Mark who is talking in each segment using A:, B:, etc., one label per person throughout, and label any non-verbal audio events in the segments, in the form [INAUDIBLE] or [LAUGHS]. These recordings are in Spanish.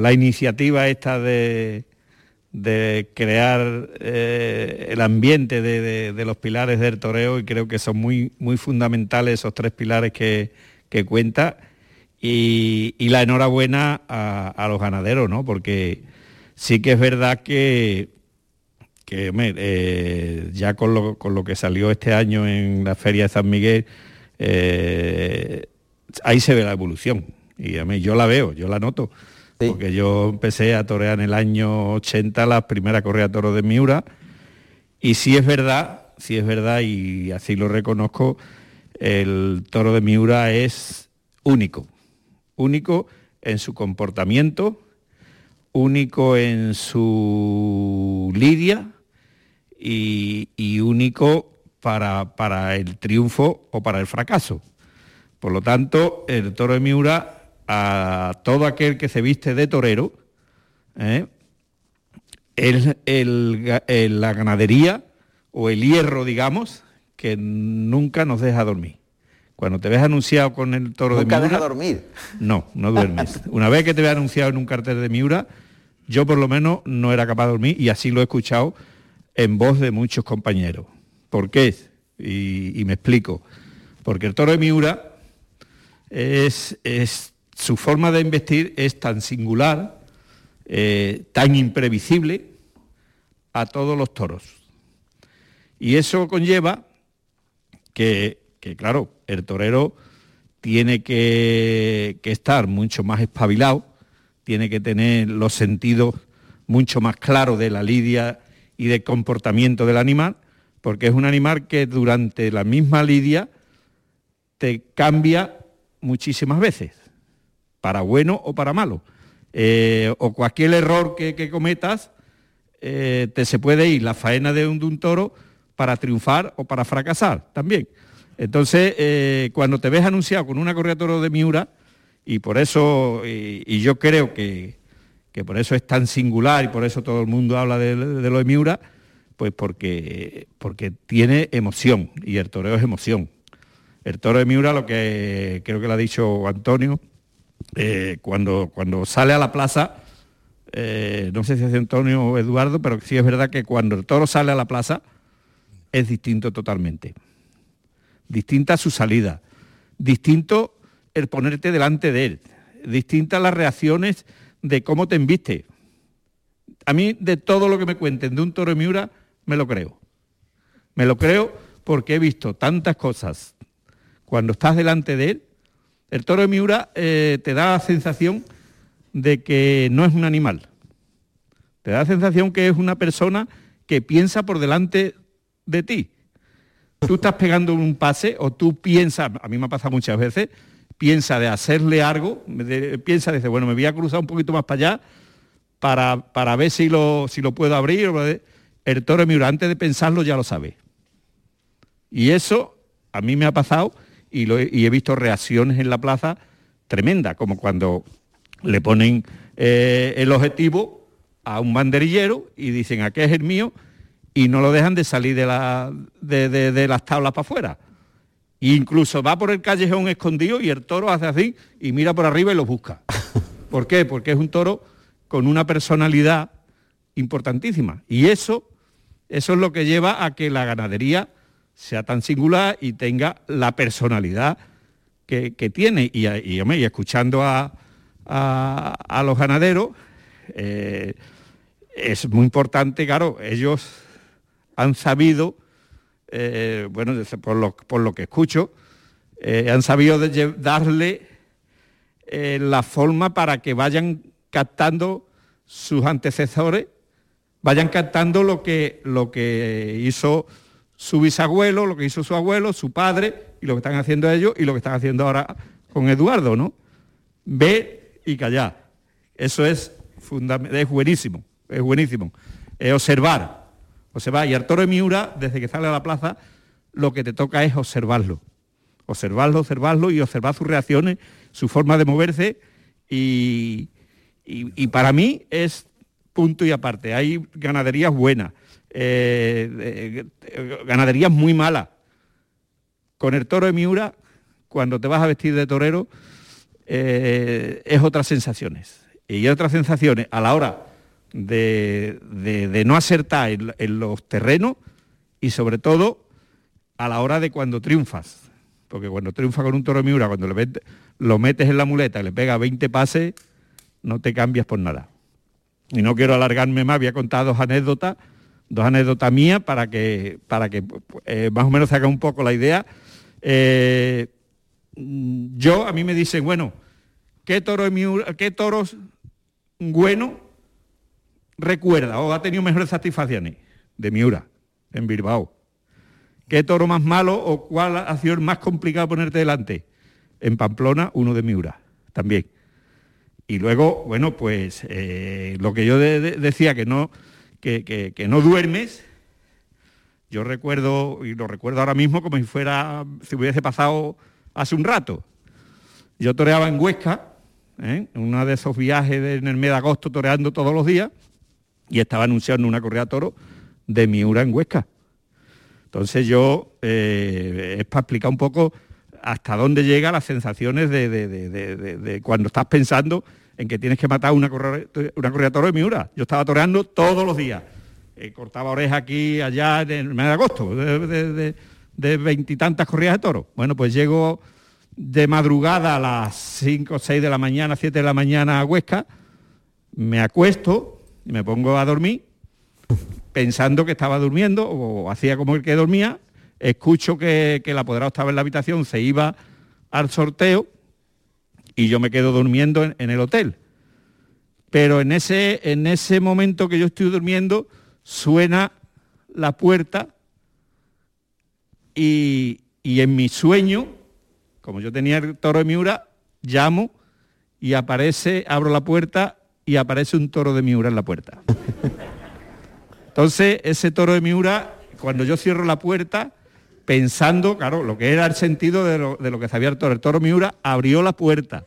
A: la iniciativa esta de, crear eh, el ambiente de, los pilares del toreo y creo que son muy, muy fundamentales esos tres pilares que, que cuenta y, la enhorabuena a, los ganaderos, ¿no? Porque sí que es verdad que, que eh, ya con lo, con lo, que salió este año en la Feria de San Miguel, eh, ahí se ve la evolución. Y a mí yo la veo, yo la noto. Porque yo empecé a torear en el año 80 la primera correa toro de Miura. Y sí es verdad, sí es verdad, y así lo reconozco, el toro de Miura es único. Único en su comportamiento, único en su lidia y, único para, para el triunfo o para el fracaso. Por lo tanto, el toro de Miura a todo aquel que se viste de torero, ¿eh? la ganadería o el hierro, digamos, que nunca nos deja dormir. Cuando te ves anunciado con el toro de Miura...
B: deja dormir?
A: No, no duermes. [LAUGHS] Una vez que te ves anunciado en un cartel de Miura, yo por lo menos no era capaz de dormir y así lo he escuchado en voz de muchos compañeros. ¿Por qué? Y, me explico. Porque el toro de Miura es, es su forma de investir es tan singular, eh, tan imprevisible a todos los toros. Y eso conlleva que, claro, el torero tiene que, que, estar mucho más espabilado, tiene que tener los sentidos mucho más claros de la lidia y del comportamiento del animal, porque es un animal que durante la misma lidia te cambia muchísimas veces para bueno o para malo. Eh, o cualquier error que, cometas, eh, te se puede ir la faena de un, toro para triunfar o para fracasar también. Entonces, eh, cuando te ves anunciado con una correa de toro de Miura, y por eso, y, yo creo que, por eso es tan singular y por eso todo el mundo habla de, lo de Miura, pues porque, porque tiene emoción, y el toreo es emoción. El toro de Miura, lo que creo que lo ha dicho Antonio, eh, cuando, cuando sale a la plaza, eh, no sé si es Antonio o Eduardo, pero sí es verdad que cuando el toro sale a la plaza es distinto totalmente. Distinta su salida, distinto el ponerte delante de él, distintas las reacciones de cómo te enviste. A mí de todo lo que me cuenten de un toro de Miura, me lo creo. Me lo creo porque he visto tantas cosas cuando estás delante de él el toro de Miura eh, te da la sensación de que no es un animal. Te da la sensación que es una persona que piensa por delante de ti. Tú estás pegando un pase o tú piensas, a mí me ha pasado muchas veces, piensa de hacerle algo, piensa, dice, bueno, me voy a cruzar un poquito más para allá para, para ver si lo, si lo puedo abrir. El toro de Miura, antes de pensarlo, ya lo sabe. Y eso a mí me ha pasado y, he visto reacciones en la plaza tremendas, como cuando le ponen eh, el objetivo a un banderillero y dicen, aquí es el mío, y no lo dejan de salir de, la, de, las tablas para afuera. E incluso va por el callejón escondido y el toro hace así y mira por arriba y lo busca. [LAUGHS] ¿Por qué? Porque es un toro con una personalidad importantísima. Y eso, eso es lo que lleva a que la ganadería sea tan singular y tenga la personalidad que, tiene. Y, y, escuchando a, los ganaderos, eh, es muy importante, claro, ellos han sabido, eh, bueno, por lo, por lo, que escucho, eh, han sabido darle la forma para que vayan captando sus antecesores, vayan captando lo que, lo que hizo su bisabuelo, lo que hizo su abuelo, su padre, y lo que están haciendo ellos, y lo que están haciendo ahora con Eduardo, ¿no? Ve y callar. Eso es, es buenísimo, es buenísimo. Es observar, observar. Y Arturo Miura, desde que sale a la plaza, lo que te toca es observarlo. Observarlo, observarlo y observar sus reacciones, su forma de moverse. y, y para mí es punto y aparte. Hay ganaderías buenas eh, ganaderías muy malas. Con el toro de Miura, cuando te vas a vestir de torero, eh, es otras sensaciones. y otras sensaciones a la hora de, no acertar en, los terrenos y sobre todo a la hora de cuando triunfas. Porque cuando triunfa con un toro de Miura, cuando lo metes en la muleta y le pega 20 pases, no te cambias por nada. Y no quiero alargarme más, voy a contar dos anécdotas, dos anécdotas mías para que, para que eh, más o menos se haga un poco la idea. Eh, yo, a mí me dicen, bueno, ¿qué, toro qué toros bueno recuerda o ha tenido mejores satisfacciones de Miura en Bilbao. ¿Qué toro más malo o cuál ha sido el más complicado ponerte delante? En Pamplona, uno de Miura, también. Y luego, bueno, pues eh, lo que yo decía, que no, que, no duermes, yo recuerdo, y lo recuerdo ahora mismo como si fuera, si hubiese pasado hace un rato. Yo toreaba en Huesca, ¿eh? en uno de esos viajes en el mes de agosto toreando todos los días, y estaba anunciando una correa toro de Miura en Huesca. Entonces yo, eh, es para explicar un poco hasta dónde llegan las sensaciones de, cuando estás pensando en que tienes que matar una correa, una toro de Miura. Yo estaba toreando todos los días. Eh, cortaba oreja aquí, allá, en el mes de agosto, de veintitantas corridas de toro. Bueno, pues llego de madrugada a las 5 o 6 de la mañana, 7 de la mañana a Huesca, me acuesto y me pongo a dormir, pensando que estaba durmiendo o hacía como el que dormía, escucho que, el apoderado estaba en la habitación, se iba al sorteo y yo me quedo durmiendo en, el hotel. Pero en ese, en ese momento que yo estoy durmiendo, suena la puerta y, y en mi sueño como yo tenía el toro de Miura, llamo y aparece, abro la puerta y aparece un toro de Miura en la puerta. [LAUGHS] Entonces, ese toro de Miura, cuando yo cierro la puerta, pensando, claro, lo que era el sentido de lo, que sabía el toro, el toro Miura abrió la puerta,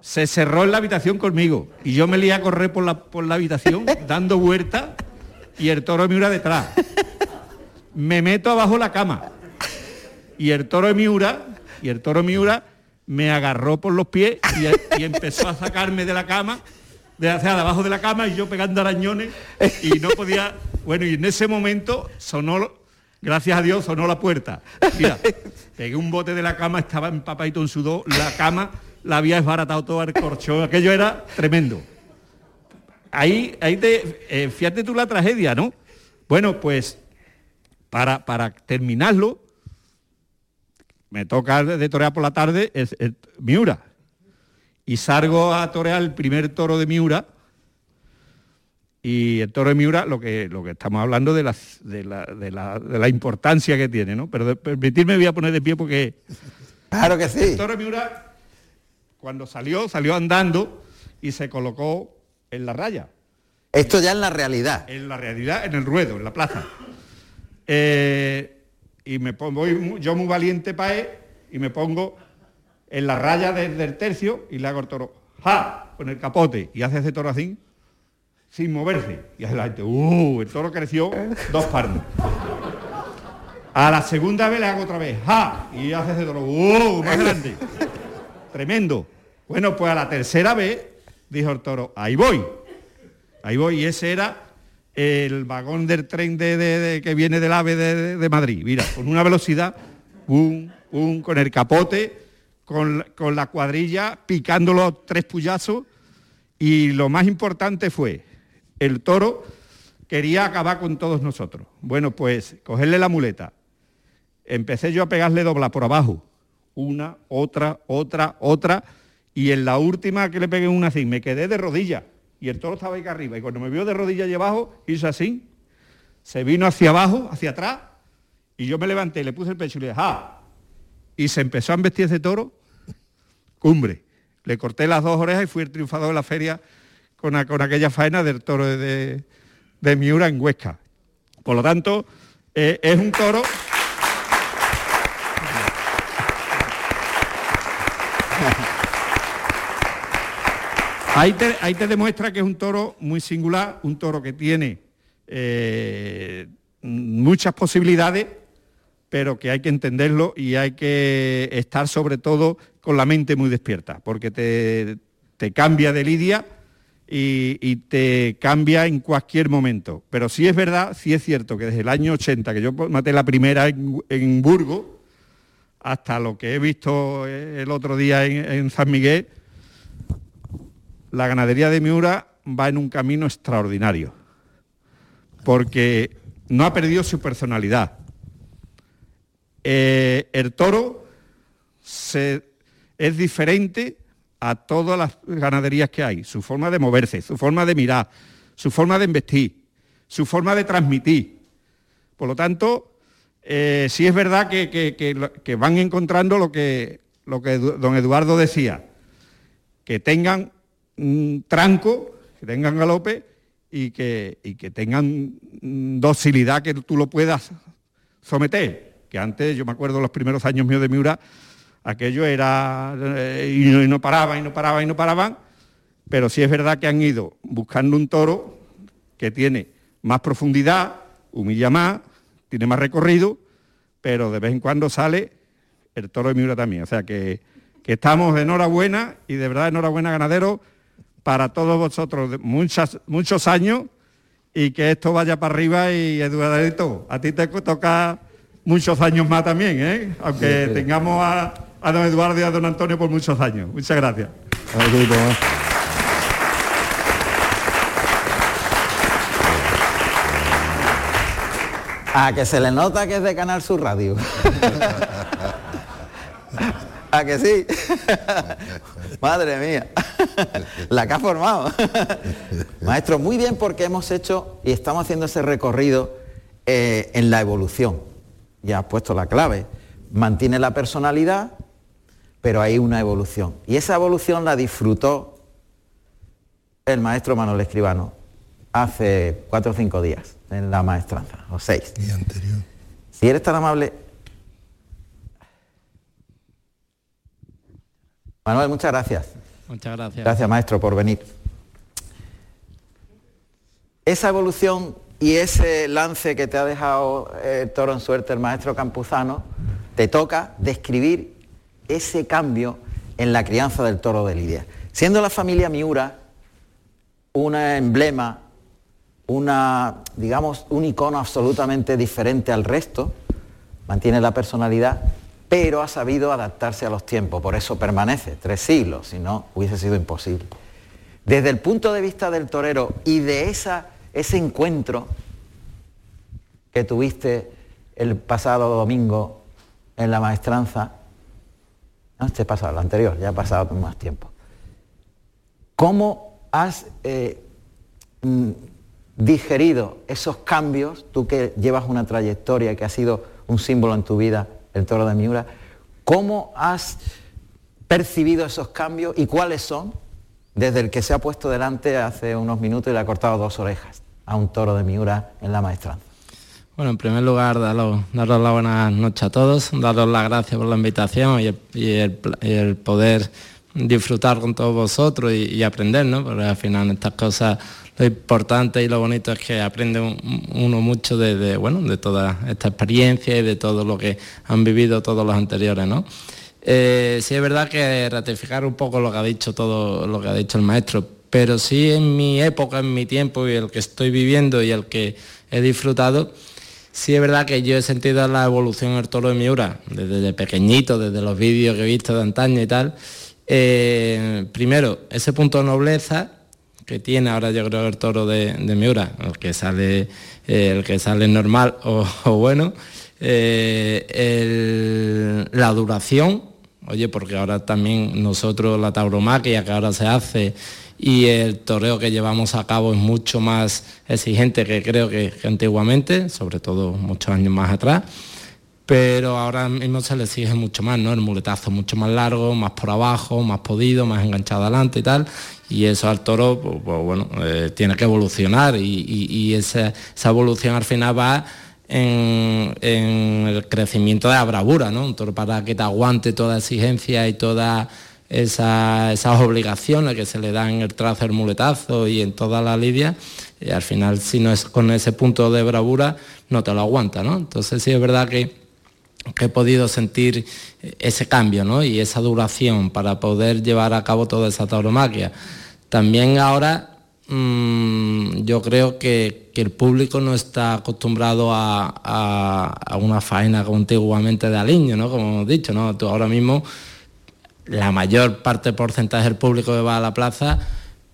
A: se cerró en la habitación conmigo y yo me lié a correr por la, por la habitación [LAUGHS] dando vueltas y el toro Miura detrás. Me meto abajo la cama y el toro Miura, y el toro Miura me agarró por los pies y, empezó a sacarme de la cama, de hacia debajo de la cama y yo pegando arañones y no podía, bueno, y en ese momento sonó, gracias a Dios, sonó la puerta. Mira, pegué un bote de la cama, estaba empapadito en sudor, la cama la había desbaratado todo el corcho, aquello era tremendo. Ahí, ahí te, eh, fíjate tú la tragedia, ¿no? Bueno, pues para, para terminarlo, me toca de torear por la tarde Miura. Y salgo a torear el primer toro de Miura. Y el toro de Miura, lo que, lo que estamos hablando de, de, la, importancia que tiene, ¿no? Pero permitirme voy a poner de pie porque...
B: Claro que sí.
A: El toro de Miura, cuando salió, salió andando y se colocó en la raya.
B: Esto ya en la realidad.
A: En la realidad, en el ruedo, en la plaza. Eh, y me pongo, voy yo muy valiente para él y me pongo en la raya del tercio y le hago el toro, ¡ja! con el capote y hace ese toro así, sin moverse. Y hace la gente, ¡uh! El toro creció dos palmos. A la segunda vez le hago otra vez, ¡ja! Y hace ese toro, ¡uh! Más grande. Tremendo. Bueno, pues a la tercera vez dijo el toro, ahí voy. Ahí voy. Y ese era el vagón del tren de, que viene del AVE de, Madrid. Mira, con una velocidad, un, un, con el capote, con, la cuadrilla, picando los tres puyazos. Y lo más importante fue, el toro quería acabar con todos nosotros. Bueno, pues cogerle la muleta. Empecé yo a pegarle dobla por abajo. Una, otra, otra, otra. Y en la última que le pegué una así, me quedé de rodillas y el toro estaba ahí arriba. Y cuando me vio de rodillas y abajo, hizo así, se vino hacia abajo, hacia atrás, y yo me levanté, le puse el pecho y le dije, ¡ah! Y se empezó a embestir ese toro, cumbre. Le corté las dos orejas y fui el triunfador de la feria con, aquella faena del toro de, Miura en Huesca. Por lo tanto, eh, es un toro... Ahí te, demuestra que es un toro muy singular, un toro que tiene eh, muchas posibilidades, pero que hay que entenderlo y hay que estar sobre todo con la mente muy despierta, porque te, te cambia de lidia y, te cambia en cualquier momento. Pero sí es verdad, sí es cierto que desde el año 80, que yo maté la primera en, Burgo, hasta lo que he visto el otro día en, San Miguel, la ganadería de Miura va en un camino extraordinario, porque no ha perdido su personalidad. Eh, el toro es diferente a todas las ganaderías que hay, su forma de moverse, su forma de mirar, su forma de investir, su forma de transmitir. Por lo tanto, eh, sí es verdad que, van encontrando lo que, lo que don Eduardo decía, que tengan un tranco, que tengan galope y que, y que tengan docilidad que tú lo puedas someter. Que antes, yo me acuerdo los primeros años míos de Miura, aquello era, eh, y, no, paraba, y no paraba, y no paraban, pero sí es verdad que han ido buscando un toro que tiene más profundidad, humilla más, tiene más recorrido, pero de vez en cuando sale el toro de Miura también. O sea que, estamos de enhorabuena y de verdad enhorabuena ganadero para todos vosotros muchas, muchos años y que esto vaya para arriba y Eduardo, a ti te toca muchos años más también, ¿eh? aunque tengamos a, a don Eduardo y a don Antonio por muchos años. Muchas gracias.
B: A que se le nota que es de Canal Sur Radio. ¿A que sí? Madre mía. La que ha formado. Maestro, muy bien porque hemos hecho y estamos haciendo ese recorrido eh, en la evolución. Ya has puesto la clave. Mantiene la personalidad, pero hay una evolución. Y esa evolución la disfrutó el maestro Manuel Escribano hace cuatro o cinco días en la maestranza, o seis. Y anterior. Si eres tan amable. Manuel, muchas gracias.
C: Muchas gracias.
B: Gracias, maestro, por venir. Esa evolución y ese lance que te ha dejado el toro en suerte el maestro Campuzano, te toca describir ese cambio en la crianza del toro de Lidia. Siendo la familia Miura un emblema, una, digamos, un icono absolutamente diferente al resto, mantiene la personalidad, pero ha sabido adaptarse a los tiempos, por eso permanece tres siglos, si no hubiese sido imposible. Desde el punto de vista del torero y de esa, ese encuentro que tuviste el pasado domingo en la maestranza, no, este pasado, el anterior, ya ha pasado más tiempo. ¿Cómo has eh, mm, digerido esos cambios, tú que llevas una trayectoria que ha sido un símbolo en tu vida, el toro de Miura, cómo has percibido esos cambios y cuáles son desde el que se ha puesto delante hace unos minutos y le ha cortado dos orejas a un toro de Miura en la maestranza?
C: Bueno, en primer lugar, daros, daros la buena noche a todos, daros las gracias por la invitación y el, poder disfrutar con todos vosotros y, aprender, ¿no? Porque al final estas cosas, lo importante y lo bonito es que aprende uno mucho de, bueno, de toda esta experiencia y de todo lo que han vivido todos los anteriores, ¿no? Eh, sí es verdad que ratificar un poco lo que ha dicho todo lo que ha dicho el maestro, pero sí en mi época, en mi tiempo y el que estoy viviendo y el que he disfrutado, Sí es verdad que yo he sentido la evolución del toro de Miura, desde pequeñito, desde los vídeos que he visto de antaño y tal. Eh, primero, ese punto de nobleza que tiene ahora yo creo el toro de, Miura, el que sale, eh, el que sale normal o, bueno, eh, la duración, oye, porque ahora también nosotros la tauromaquia que ahora se hace y el toreo que llevamos a cabo es mucho más exigente que creo que, antiguamente, sobre todo muchos años más atrás, pero ahora mismo se le exige mucho más, ¿no? El muletazo mucho más largo, más por abajo, más podido, más enganchado adelante y tal, y eso al toro, pues, pues bueno, eh, tiene que evolucionar y, esa, evolución al final va en, el crecimiento de la bravura, ¿no? Un toro para que te aguante toda exigencia y toda esas obligaciones que se le dan el trazo del muletazo y en toda la lidia, y al final si no es con ese punto de bravura no te lo aguanta, ¿no? Entonces sí es verdad que he podido sentir ese cambio ¿no? y esa duración para poder llevar a cabo toda esa tauromaquia. También ahora mm, yo creo que, el público no está acostumbrado a, una faena contiguamente de aliño, ¿no? como hemos dicho. ¿no? Tú ahora mismo la mayor parte porcentaje del público que va a la plaza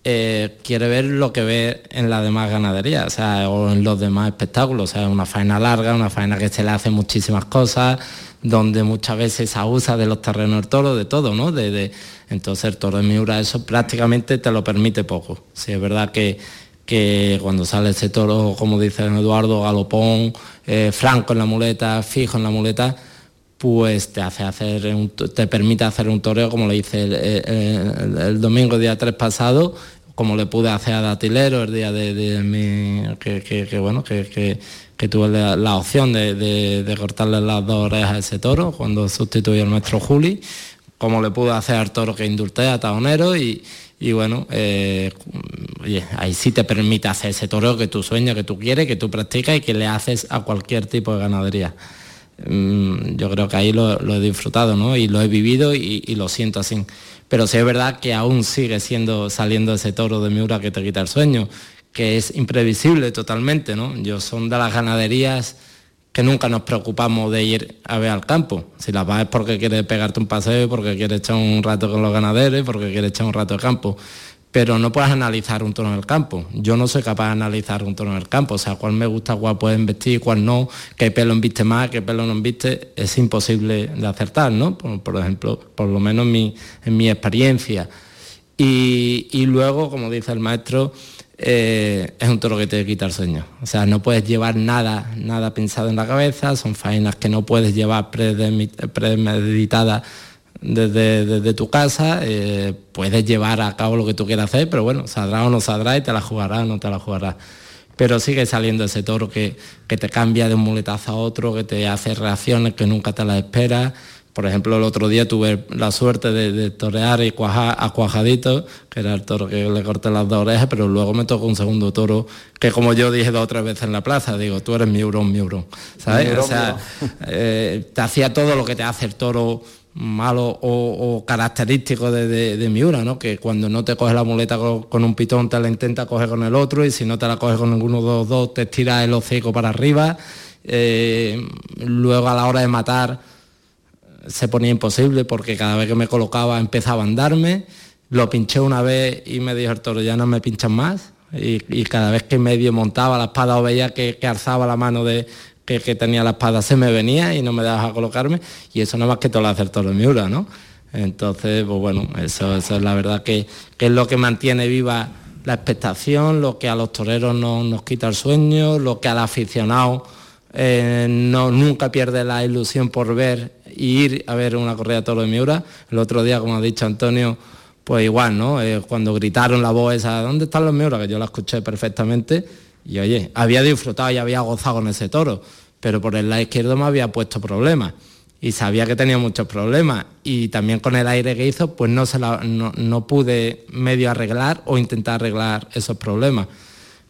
C: eh, quiere ver lo que ve en la demás ganadería, o sea, o en los demás espectáculos, o sea, una faena larga, una faena que se le hace muchísimas cosas, donde muchas veces se abusa de los terrenos del toro, de todo, ¿no? De, entonces el toro de Miura eso prácticamente te lo permite poco. Si es verdad que, que cuando sale ese toro, como dice Eduardo, galopón, eh, franco en la muleta, fijo en la muleta, pues te hace hacer te permite hacer un toreo como le hice el, domingo día 3 pasado, como le pude hacer a Datilero el día de, mi que, bueno que, tuve la, opción de, cortarle las dos orejas a ese toro cuando sustituyó al maestro Juli, como le pude hacer al toro que indulté a Taonero y, bueno, eh, ahí sí te permite hacer ese toreo que tú sueñas, que tú quieres, que tú practicas y que le haces a cualquier tipo de ganadería. Mm, yo creo que ahí lo, he disfrutado ¿no? y lo he vivido y, lo siento así. Pero sí es verdad que aún sigue siendo saliendo ese toro de Miura que te quita el sueño, que es imprevisible totalmente. ¿no? Yo son de las ganaderías que nunca nos preocupamos de ir a ver al campo. Si la vas es porque quieres pegarte un paseo, porque quieres echar un rato con los ganaderos, porque quieres echar un rato de campo pero no puedes analizar un toro en el campo. Yo no soy capaz de analizar un toro en el campo, o sea, cuál me gusta, cuál pueden vestir, cuál no, qué pelo enviste más, qué pelo no enviste, es imposible de acertar, ¿no? Por, ejemplo, por lo menos en mi, experiencia. Y, luego, como dice el maestro, eh, es un toro que te quita el sueño. O sea, no puedes llevar nada, nada pensado en la cabeza, son faenas que no puedes llevar premeditadas desde, tu casa, eh, puedes llevar a cabo lo que tú quieras hacer, pero bueno, saldrá o no saldrá y te la jugará o no te la jugará. Pero sigue saliendo ese toro que, que te cambia de un muletazo a otro, que te hace reacciones que nunca te las esperas. Por ejemplo, el otro día tuve la suerte de, torear y cuajar a Cuajadito, que era el toro que le corté las dos orejas, pero luego me tocó un segundo toro que, como yo dije dos o tres veces en la plaza, digo, tú eres mi hurón, mi hurón. ¿Sabes? o sea, eh, te hacía todo lo que te hace el toro malo o, característico de, Miura, ¿no? que cuando no te coge la muleta con, un pitón te la intenta coger con el otro y si no te la coge con ninguno de los dos te estira el hocico para arriba. Eh, luego a la hora de matar se ponía imposible porque cada vez que me colocaba empezaba a andarme. Lo pinché una vez y me dijo el toro, ya no me pinchan más. Y, cada vez que medio montaba la espada o veía que alzaba la mano de, que, tenía la espada se me venía y no me dejaba colocarme y eso no más que todo lo hacer todo Miura, ¿no? Entonces, pues bueno, eso, es la verdad que, es lo que mantiene viva la expectación, lo que a los toreros no, nos quita el sueño, lo que al aficionado eh, no, nunca pierde la ilusión por ver y ir a ver una corrida de toro de Miura. El otro día, como ha dicho Antonio, pues igual, ¿no? Eh, cuando gritaron la voz esa, ¿dónde están los Miura? Que yo la escuché perfectamente y oye, había disfrutado y había gozado con ese toro, pero por el lado izquierdo me había puesto problemas. Y sabía que tenía muchos problemas. Y también con el aire que hizo pues no, se no, pude medio arreglar o intentar arreglar esos problemas.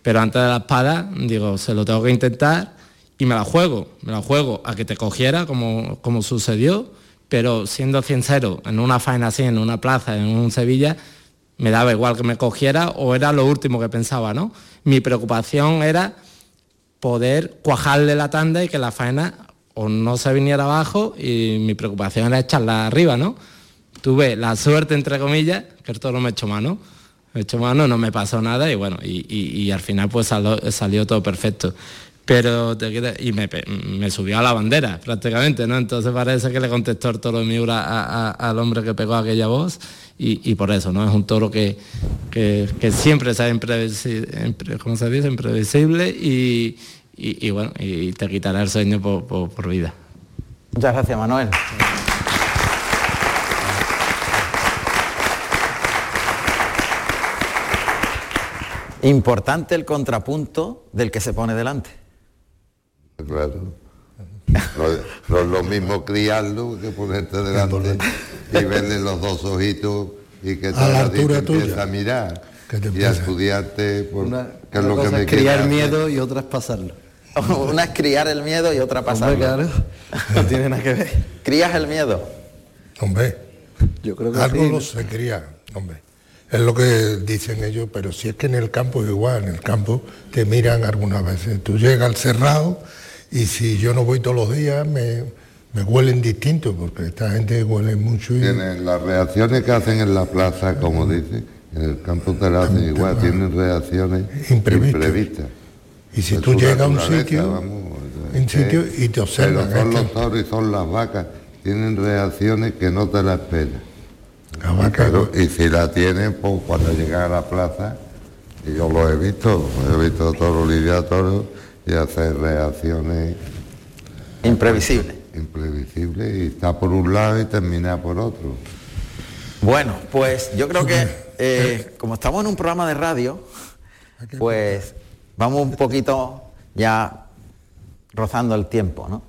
C: Pero antes de la espada digo, se lo tengo que intentar y me la juego, me la juego a que te cogiera como, como sucedió, pero siendo sincero, en una faena así, en una plaza, en un Sevilla, me daba igual que me cogiera o era lo último que pensaba, ¿no? Mi preocupación era poder cuajarle la tanda y que la faena o no se viniera abajo y mi preocupación era echarla arriba, ¿no? Tuve la suerte, entre comillas, que esto no me echó mano. Me echó mano, no me pasó nada y bueno, y, al final pues salió todo perfecto pero y me, subió a la bandera prácticamente, ¿no? Entonces parece que le contestó el toro de Miura al hombre que pegó aquella voz y, por eso, ¿no? Es un toro que, que, siempre sea imprevisible, ¿cómo se dice? y, y, bueno, y te quitará el sueño por, por vida.
B: Muchas gracias, Manuel. Importante el contrapunto del que se pone delante.
D: Claro. No, es lo mismo criarlo que ponerte delante y verle los dos ojitos y que
E: te a la altura
D: a mirar y a estudiarte
B: por, una, es lo que me criar miedo y otra es pasarlo. [LAUGHS] Una es criar el miedo y otra pasar.
E: claro, [LAUGHS] no tiene nada que ver.
B: ¿Crías el miedo?
F: Hombre,
E: Yo creo que
F: algo
E: sí, ¿no?
F: se cría, hombre. Es lo que dicen ellos, pero si es que en el campo es igual, en el campo te miran algunas veces. Tú llegas al cerrado y si yo no voy todos los días me, me huelen distinto, porque esta gente huele mucho y...
D: Tienen las reacciones que hacen en la plaza, como dice, en el campo te las hacen igual, tienen reacciones
F: Imprevistas.
D: imprevistas.
F: Y si tú llegas a un sitio,
D: vamos,
F: un sitio y te observan.
D: Pero son los toros y son las vacas, tienen reacciones que no te las esperas.
F: la vaca-
D: Pero- y si la tienen, pues cuando llegan a la plaza, y yo lo he visto, he visto toros lidiar toros y hacer reacciones
B: Imprevisible.
D: imprevisibles y está por un lado y termina por otro.
B: Bueno, pues yo creo que [LAUGHS] eh, como estamos en un programa de radio, pues vamos un poquito ya rozando el tiempo, ¿no?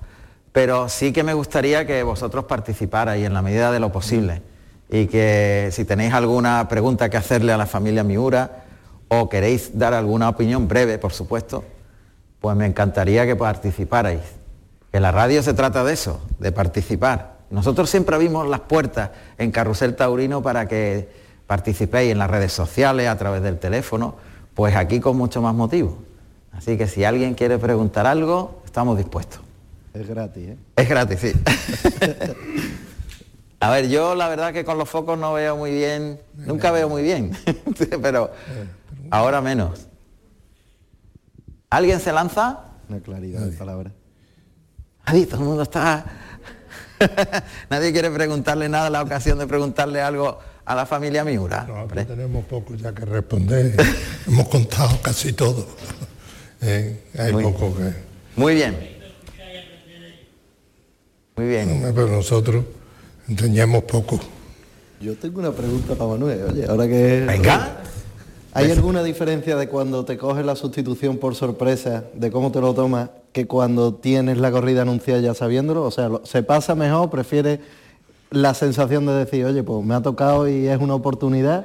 B: Pero sí que me gustaría que vosotros participarais en la medida de lo posible y que si tenéis alguna pregunta que hacerle a la familia Miura o queréis dar alguna opinión breve, por supuesto, pues me encantaría que participarais. Que la radio se trata de eso, de participar. Nosotros siempre abrimos las puertas en Carrusel Taurino para que participéis en las redes sociales, a través del teléfono, pues aquí con mucho más motivo. Así que si alguien quiere preguntar algo, estamos dispuestos.
E: Es gratis, ¿eh?
B: Es gratis, sí. [LAUGHS] A ver, yo la verdad que con los focos no veo muy bien, nunca veo muy bien, [LAUGHS] pero ahora menos. ¿Alguien se lanza?
E: Una claridad de palabra.
B: Nadie, todo el mundo está... [LAUGHS] Nadie quiere preguntarle nada, la ocasión de preguntarle algo a la familia Miura.
F: No, aquí tenemos poco ya que responder. [LAUGHS] Hemos contado casi todo. [LAUGHS] Eh, hay
B: Muy-
F: poco que...
B: Muy bien. Muy bien.
F: Pero nosotros enseñamos poco.
E: Yo tengo una pregunta para Manuel. Oye, ahora que...
B: Venga.
E: ¿Hay alguna diferencia de cuando te coges la sustitución por sorpresa, de cómo te lo tomas, que cuando tienes la corrida anunciada ya sabiéndolo? O sea, ¿se pasa mejor? ¿Prefieres la sensación de decir, oye, pues me ha tocado y es una oportunidad?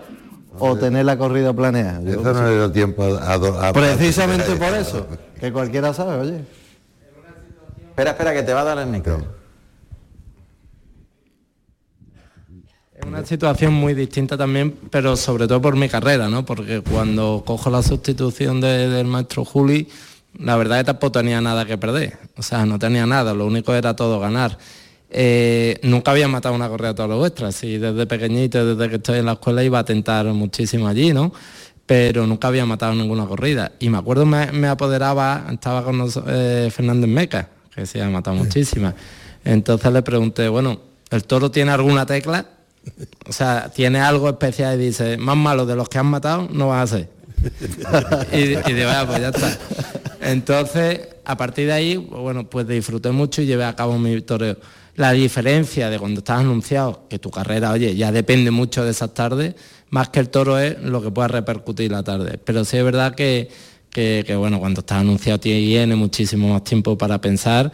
E: ¿O tener la corrida planeada? Yo-
D: Eso no le dio tiempo a... a- a-
E: Precisamente por eso, que cualquiera sabe, oye.
B: Espera, espera, que te va a dar el micro.
C: Una situación muy distinta también, pero sobre todo por mi carrera, ¿no? Porque cuando cojo la sustitución de- del maestro Juli, la verdad es que tampoco tenía nada que perder. O sea, no tenía nada, lo único era todo ganar. Eh, nunca había matado una correa toda vuestra, sí, desde pequeñito, desde que estoy en la escuela iba a tentar muchísimo allí, ¿no? Pero nunca había matado ninguna corrida. Y me acuerdo me, me apoderaba, estaba con nos- eh, Fernández Meca, que se ha matado muchísimas. Entonces le pregunté, bueno, ¿el toro tiene alguna tecla? O sea, tiene algo especial y dice, más malo de los que han matado no vas a ser. [LAUGHS] y, y digo, "Ah, pues ya está. Entonces, a partir de ahí, pues bueno, pues disfruté mucho y llevé a cabo mi toreo. La diferencia de cuando estás anunciado, que tu carrera, oye, ya depende mucho de esas tardes, más que el toro es lo que pueda repercutir la tarde. Pero sí es verdad que, que, que, bueno, cuando estás anunciado tiene muchísimo más tiempo para pensar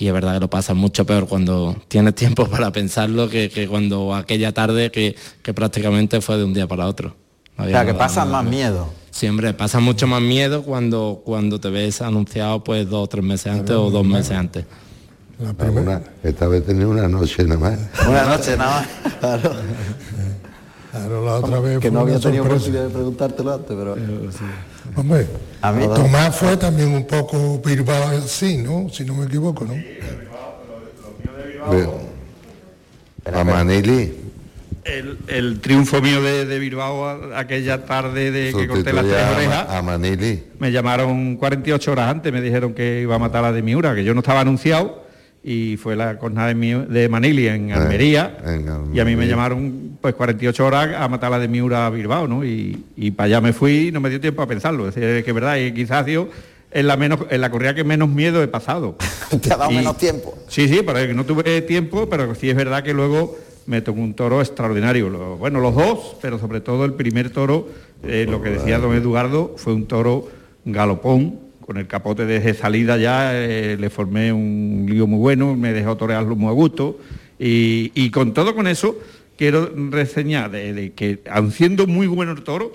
C: y es verdad que lo pasas mucho peor cuando tienes tiempo para pensarlo que, que cuando aquella tarde que, que prácticamente fue de un día para otro. No
B: O sea, que pasa más miedo.
C: Sí, hombre, pasa mucho más miedo cuando, cuando te ves anunciado pues dos o tres meses antes o dos meses antes.
F: La primera,
D: Una- esta vez tenía una noche nada más.
B: Una noche nada más. [LAUGHS]
E: Claro,
F: claro, la otra vez
E: que
F: fue
E: no había
F: una
E: tenido
F: sorpresa.
E: posibilidad de preguntártelo antes, pero...
F: Hombre,
B: A mí-
F: Tomás fue también un poco Bilbao así, ¿no? Si no me equivoco, ¿no?
D: A Manili
A: El, el triunfo mío de, de Bilbao aquella tarde de que corté las tres orejas,
D: a Manili.
A: me llamaron 48 horas antes, me dijeron que iba a matar a de Miura, que yo no estaba anunciado y fue la jornada de, Mi- de Manili en Almería,
D: Eh, en Almería.
A: y a mí me llamaron pues 48 horas a matar a la de Miura a Bilbao, ¿no? Y, y para allá me fui y no me dio tiempo a pensarlo, es decir, que es verdad, y quizás dio en la, menos, en la corrida que menos miedo he pasado. [LAUGHS]
B: Te ha dado
A: Y-
B: menos tiempo.
A: Sí, sí, pero que no tuve tiempo, pero sí es verdad que luego me tocó un toro extraordinario. Lo- bueno, los dos, pero sobre todo el primer toro, eh, lo que decía don Eduardo, fue un toro galopón, con el capote desde salida ya, eh, le formé un lío muy bueno, me dejó torearlo muy a gusto. Y, y con todo con eso, quiero reseñar de, de que, aun siendo muy bueno el toro,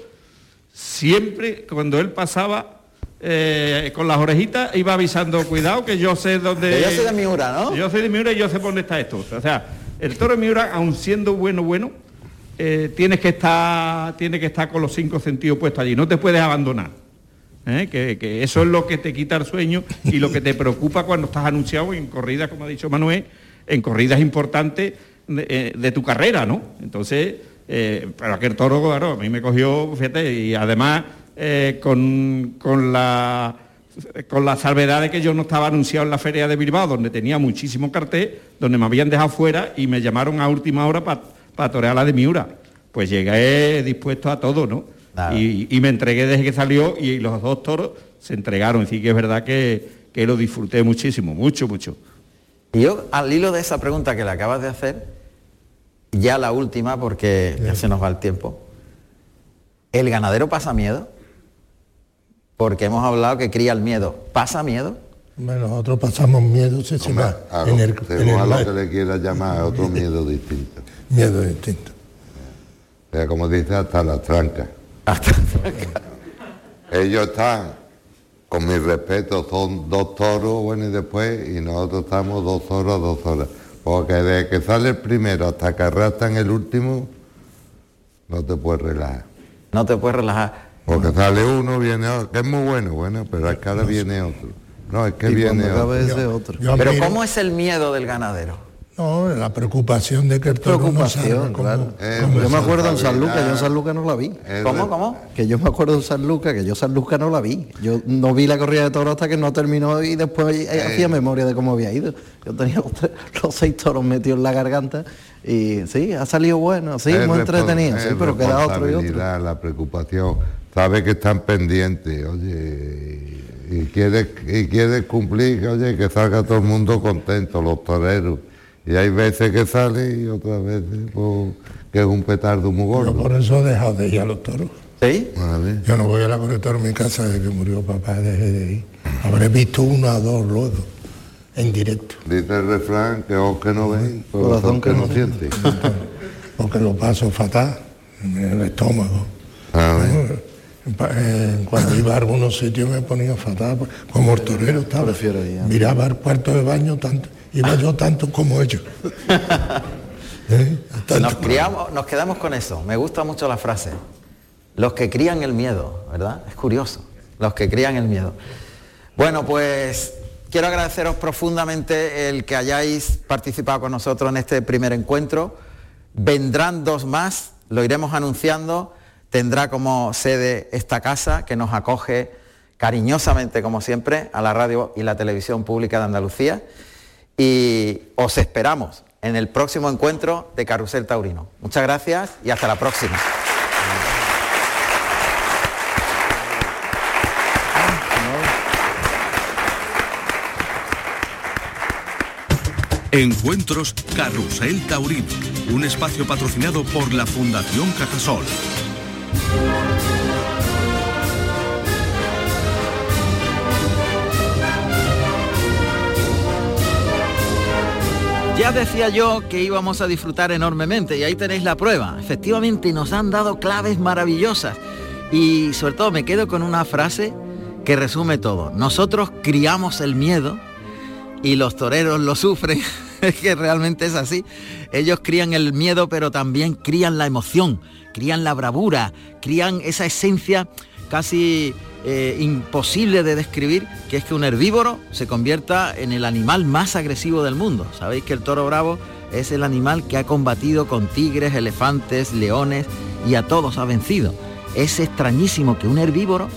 A: siempre cuando él pasaba eh, con las orejitas iba avisando, cuidado que yo sé dónde...
B: Yo soy de Miura, ¿no?
A: Yo soy de Miura y yo sé dónde está esto. O sea, el toro de Miura, aun siendo bueno, bueno, eh, tienes que estar, tiene que estar con los cinco sentidos puestos allí, no te puedes abandonar. ¿Eh? Que, eso es lo que te quita el sueño y lo que te preocupa cuando estás anunciado en corridas, como ha dicho Manuel, en corridas importantes de, eh, tu carrera, ¿no? Entonces, eh, pero aquel toro, claro, a mí me cogió, fíjate, y además eh, con, con la con la salvedad de que yo no estaba anunciado en la feria de Bilbao, donde tenía muchísimo cartel, donde me habían dejado fuera y me llamaron a última hora para torear la de Miura. Pues llegué dispuesto a todo, ¿no? Y, y me entregué desde que salió y los dos toros se entregaron. Así que es verdad que, que lo disfruté muchísimo, mucho, mucho.
B: Y yo, al hilo de esa pregunta que le acabas de hacer, ya la última, porque ya se nos va el tiempo. ¿El ganadero pasa miedo? Porque hemos hablado que cría el miedo. ¿Pasa miedo?
F: Bueno, nosotros pasamos miedo, se se
D: Hombre,
F: va
D: a
F: en el,
D: según
F: en el
D: a lo
F: mar.
D: que le quieras llamar, otro miedo distinto.
F: miedo distinto.
D: O sea, como dice, hasta las trancas. Ellos están, con mi respeto, son dos toros, bueno, y después, y nosotros estamos dos horas, dos horas. Porque desde que sale el primero hasta que arrastran el último, no te puedes relajar.
B: No te puedes relajar.
D: Porque sale uno, viene otro, que es muy bueno, bueno, pero es que ahora viene otro. No, es que
E: Y
D: viene otro.
E: acabe ese otro.
F: Yo
B: Pero ¿cómo es el miedo del ganadero?
F: No, la preocupación de que el toro no salga
E: Preocupación,
F: como-
E: claro.
D: Eh,
E: Yo me acuerdo en San Lucas, yo en San Lucas no la vi.
B: ¿Cómo, cómo?
E: Que yo me acuerdo en San Lucas, que yo San Lucas no la vi. Yo no vi la corrida de toros hasta que no terminó y después eh, hacía memoria de cómo había ido. Yo tenía los, tres- los seis toros metidos en la garganta y sí, ha salido bueno, sí,
D: Es
E: muy entretenido, sí, pero queda otro y otro.
D: La preocupación, sabe que están pendientes, oye, y, quieres y quieres cumplir, oye, que salga todo el mundo contento, los toreros. Y hay veces que sale y otras veces pues, que es un petardo muy
F: Yo
D: gordo.
F: por eso he dejado de ir a los toros.
B: ¿Sí?
D: Vale.
F: Yo no voy a la toros en mi casa desde que murió papá, dejé de ir. Habré visto uno a dos luego, en directo.
D: Dice el refrán que ojos que no ven,
E: Corazón
D: corazón que
E: que
D: no
E: no
D: siente. [LAUGHS]
F: porque lo paso fatal en el estómago.
D: A ver.
F: Pa- eh, Cuando iba a algunos sitios me ponía fatal, como el torero estaba. Miraba el cuarto de baño tanto, iba yo tanto como ellos. [LAUGHS] ¿Eh? Tanto
B: Nos,
F: como-
B: criamos, nos quedamos con eso. Me gusta mucho la frase. Los que crían el miedo, ¿verdad? Es curioso. Los que crían el miedo. Bueno, pues quiero agradeceros profundamente el que hayáis participado con nosotros en este primer encuentro. Vendrán dos más, lo iremos anunciando. Tendrá como sede esta casa que nos acoge cariñosamente, como siempre, a la radio y la televisión pública de Andalucía. Y os esperamos en el próximo encuentro de Carrusel Taurino. Muchas gracias y hasta la próxima.
G: Encuentros Carrusel Taurino, un espacio patrocinado por la Fundación Cajasol.
B: Ya decía yo que íbamos a disfrutar enormemente y ahí tenéis la prueba. Efectivamente nos han dado claves maravillosas y sobre todo me quedo con una frase que resume todo. Nosotros criamos el miedo y los toreros lo sufren. [LAUGHS] es que realmente es así. Ellos crían el miedo pero también crían la emoción, crían la bravura, crían esa esencia casi eh, imposible de describir, que es que un herbívoro se convierta en el animal más agresivo del mundo. Sabéis que el toro bravo es el animal que ha combatido con tigres, elefantes, leones y a todos ha vencido. Es extrañísimo que un herbívoro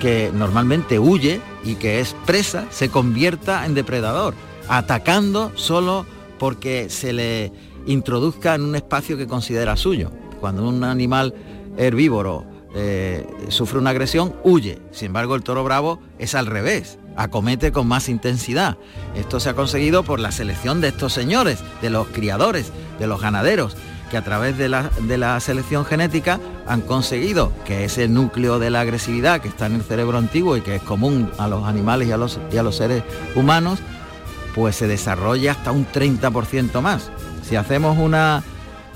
B: que normalmente huye y que es presa se convierta en depredador, atacando solo porque se le introduzca en un espacio que considera suyo. Cuando un animal herbívoro eh, sufre una agresión, huye. Sin embargo, el toro bravo es al revés, acomete con más intensidad. Esto se ha conseguido por la selección de estos señores, de los criadores, de los ganaderos, que a través de la, de la selección genética han conseguido que ese núcleo de la agresividad que está en el cerebro antiguo y que es común a los animales y a los, y a los seres humanos, pues se desarrolla hasta un 30% más. Si hacemos una,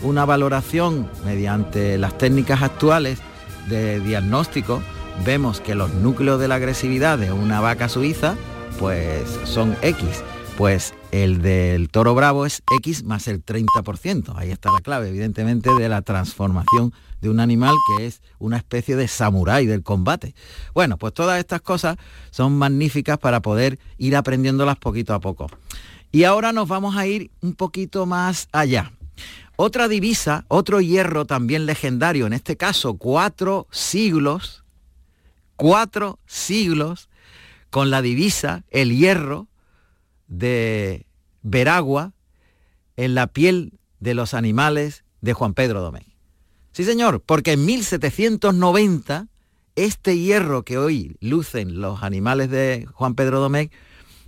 B: una valoración mediante las técnicas actuales de diagnóstico, vemos que los núcleos de la agresividad de una vaca suiza pues son X. Pues el del toro bravo es X más el 30%. Ahí está la clave, evidentemente, de la transformación de un animal que es una especie de samurái del combate. Bueno, pues todas estas cosas son magníficas para poder ir aprendiéndolas poquito a poco. Y ahora nos vamos a ir un poquito más allá. Otra divisa, otro hierro también legendario, en este caso cuatro siglos, cuatro siglos con la divisa, el hierro de Veragua en la piel de los animales de Juan Pedro Domecq. Sí, señor, porque en 1790 este hierro que hoy lucen los animales de Juan Pedro Domecq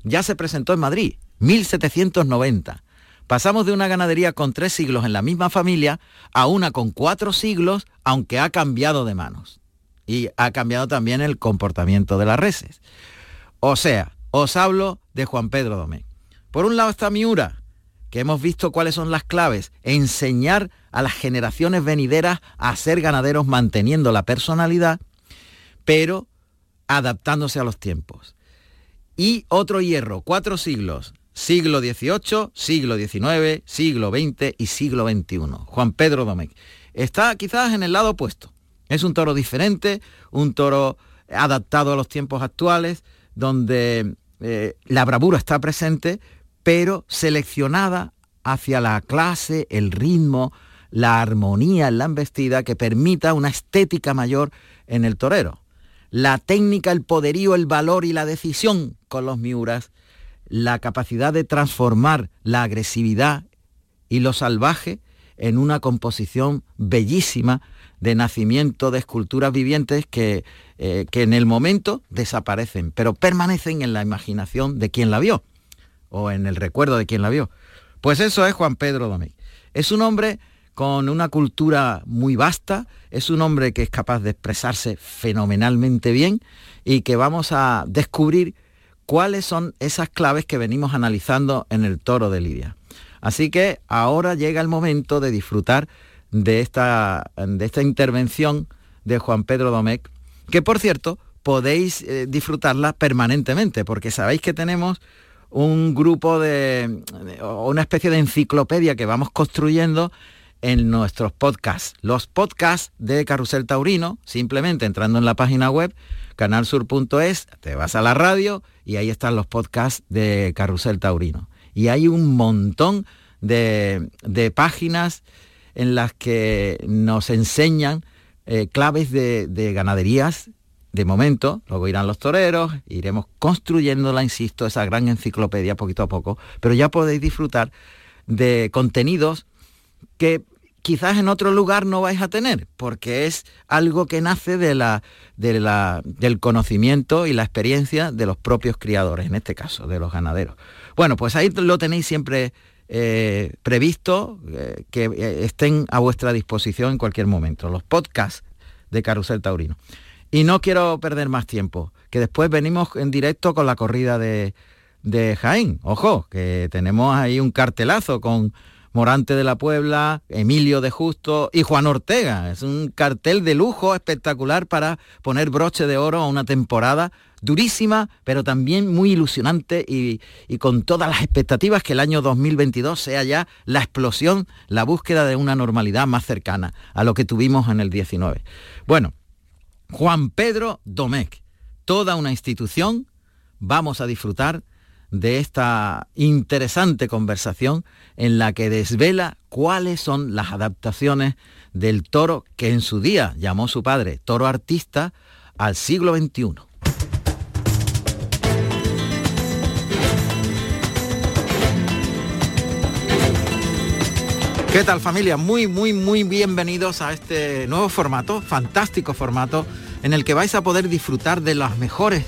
B: ya se presentó en Madrid, 1790. Pasamos de una ganadería con tres siglos en la misma familia a una con cuatro siglos, aunque ha cambiado de manos. Y ha cambiado también el comportamiento de las reses. O sea, os hablo de Juan Pedro Domecq. Por un lado está Miura, que hemos visto cuáles son las claves, enseñar a las generaciones venideras a ser ganaderos manteniendo la personalidad, pero adaptándose a los tiempos. Y otro hierro, cuatro siglos, siglo XVIII, siglo XIX, siglo XX y siglo XXI. Juan Pedro Domecq. Está quizás en el lado opuesto. Es un toro diferente, un toro adaptado a los tiempos actuales, donde eh, la bravura está presente, pero seleccionada hacia la clase, el ritmo, la armonía en la embestida que permita una estética mayor en el torero. La técnica, el poderío, el valor y la decisión con los miuras la capacidad de transformar la agresividad y lo salvaje en una composición bellísima de nacimiento de esculturas vivientes que, eh, que en el momento desaparecen, pero permanecen en la imaginación de quien la vio o en el recuerdo de quien la vio. Pues eso es Juan Pedro Domecq. Es un hombre con una cultura muy vasta, es un hombre que es capaz de expresarse fenomenalmente bien y que vamos a descubrir cuáles son esas claves que venimos analizando en el toro de Lidia. Así que ahora llega el momento de disfrutar de esta, de esta intervención de Juan Pedro Domecq, que por cierto podéis eh, disfrutarla permanentemente, porque sabéis que tenemos un grupo de, una especie de enciclopedia que vamos construyendo en nuestros podcasts. Los podcasts de Carrusel Taurino, simplemente entrando en la página web canalsur.es, te vas a la radio y ahí están los podcasts de Carrusel Taurino. Y hay un montón de, páginas en las que nos enseñan eh, claves de, de, ganaderías de momento, luego irán los toreros, iremos construyéndola, insisto, esa gran enciclopedia poquito a poco, pero ya podéis disfrutar de contenidos que quizás en otro lugar no vais a tener, porque es algo que nace de la, de la, del conocimiento y la experiencia de los propios criadores, en este caso, de los ganaderos. Bueno, pues ahí lo tenéis siempre eh, previsto, eh, que eh, estén a vuestra disposición en cualquier momento, los podcasts de Carusel Taurino. Y no quiero perder más tiempo, que después venimos en directo con la corrida de, de Jaén. Ojo, que tenemos ahí un cartelazo con Morante de la Puebla, Emilio de Justo y Juan Ortega. Es un cartel de lujo espectacular para poner broche de oro a una temporada durísima, pero también muy ilusionante y, con todas las expectativas que el año 2022 sea ya la explosión, la búsqueda de una normalidad más cercana a lo que tuvimos en el 19. Bueno, Juan Pedro Domecq, toda una institución, vamos a disfrutar de esta interesante conversación en la que desvela cuáles son las adaptaciones del toro que en su día llamó su padre toro artista al siglo XXI. ¿Qué tal familia? Muy, muy, muy bienvenidos a este nuevo formato, fantástico formato, en el que vais a poder disfrutar de las mejores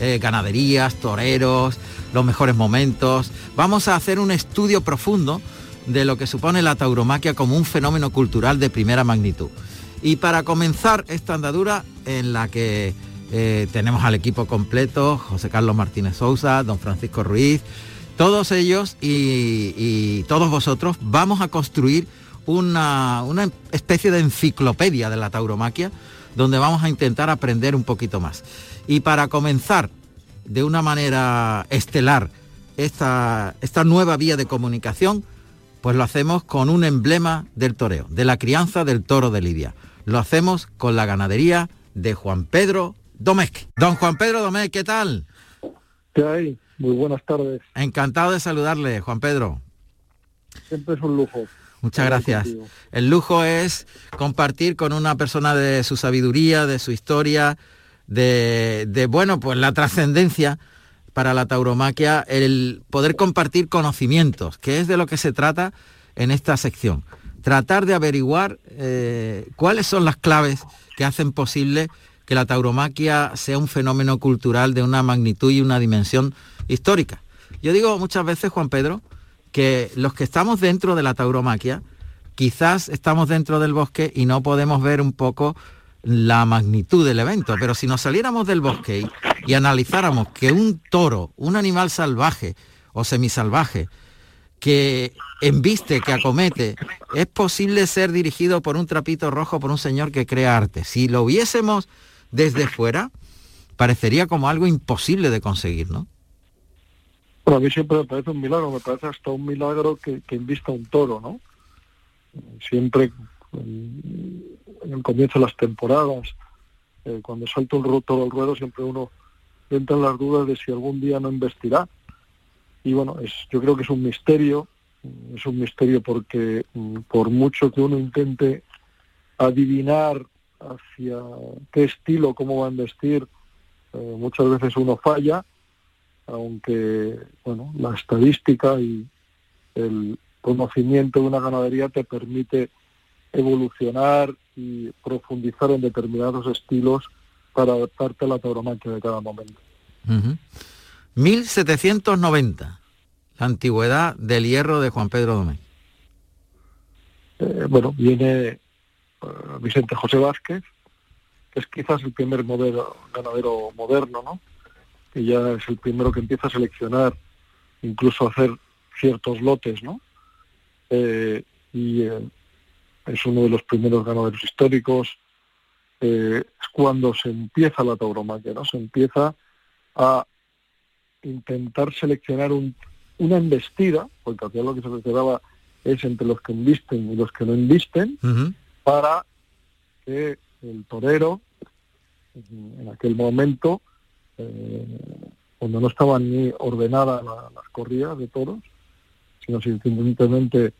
B: eh, ganaderías, toreros, los mejores momentos. Vamos a hacer un estudio profundo de lo que supone la tauromaquia como un fenómeno cultural de primera magnitud. Y para comenzar esta andadura en la que eh, tenemos al equipo completo, José Carlos Martínez Sousa, don Francisco Ruiz, todos ellos y, todos vosotros vamos a construir una, una especie de enciclopedia de la tauromaquia donde vamos a intentar aprender un poquito más. Y para comenzar de una manera estelar esta, esta nueva vía de comunicación, pues lo hacemos con un emblema del toreo, de la crianza del toro de Lidia. Lo hacemos con la ganadería de Juan Pedro Domecq. Don Juan Pedro Domecq, ¿qué tal?
H: ¿Qué hay? Muy buenas tardes.
B: Encantado de saludarle, Juan Pedro.
H: Siempre es un lujo.
B: Muchas gracias. El lujo es compartir con una persona de su sabiduría, de su historia, de, bueno, pues la trascendencia para la tauromaquia, el poder compartir conocimientos, que es de lo que se trata en esta sección. Tratar de averiguar eh, cuáles son las claves que hacen posible que la tauromaquia sea un fenómeno cultural de una magnitud y una dimensión histórica. Yo digo muchas veces, Juan Pedro, que los que estamos dentro de la tauromaquia, quizás estamos dentro del bosque y no podemos ver un poco la magnitud del evento, pero si nos saliéramos del bosque y, analizáramos que un toro, un animal salvaje o semisalvaje, que embiste, que acomete, es posible ser dirigido por un trapito rojo, por un señor que crea arte. Si lo viésemos desde fuera, parecería como algo imposible de conseguir, ¿no?
H: Bueno, a mí siempre me parece un milagro, me parece hasta un milagro que, que invista un toro, ¿no? Siempre en el comienzo de las temporadas, eh, cuando salta un toro al ruedo, siempre uno entra en las dudas de si algún día no investirá. Y bueno, es, yo creo que es un misterio, es un misterio porque mm, por mucho que uno intente adivinar hacia qué estilo, cómo va a investir, eh, muchas veces uno falla, aunque bueno, la estadística y el conocimiento de una ganadería te permite evolucionar y profundizar en determinados estilos para adaptarte a la tauromaquia de cada momento.
B: 1790, la antigüedad del hierro de Juan Pedro Domé.
H: Eh, bueno, viene eh, Vicente José Vázquez, que es quizás el primer modelo, ganadero moderno, ¿no? que ya es el primero que empieza a seleccionar, incluso a hacer ciertos lotes, ¿no? Eh, y es uno de los primeros ganaderos históricos, eh, es cuando se empieza la tauromaquia, ¿no? Se empieza a intentar seleccionar una embestida, porque al final lo que se seleccionaba es entre los que invisten y los que no invisten, para que el torero, en aquel momento, eh, cuando no estaban ni ordenadas las corridas de toros, sino simplemente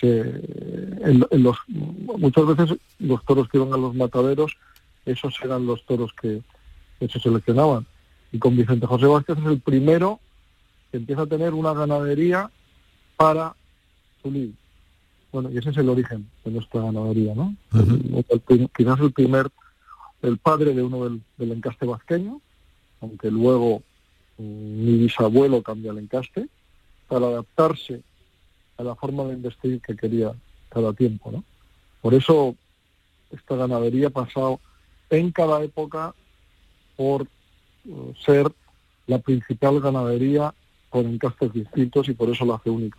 H: en, los, muchas veces los toros que iban a los mataderos, esos eran los toros que, se seleccionaban. Y con Vicente José Vázquez es el primero que empieza a tener una ganadería para su Bueno, y ese es el origen de nuestra ganadería, ¿no? quizás el primer, el padre de uno del, del encaste vasqueño, aunque luego mm, mi bisabuelo cambia el encaste, para adaptarse a la forma de investir que quería cada tiempo. ¿no? Por eso esta ganadería ha pasado en cada época por uh, ser la principal ganadería con encastes distintos y por eso la hace única.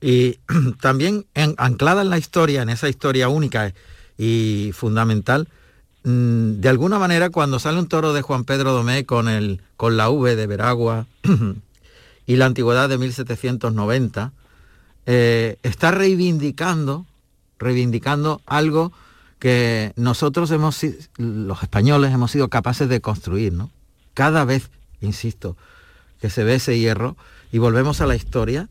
B: Y [CLEARS THROAT] también anclada en la historia, en esa historia única y fundamental, mm, de alguna manera cuando sale un toro de Juan Pedro Domé con, el, con la V de Veragua [CLEARS THROAT] y la antigüedad de 1790, eh, está reivindicando, reivindicando algo que nosotros hemos, los españoles hemos sido capaces de construir, ¿no? Cada vez, insisto, que se ve ese hierro y volvemos a la historia,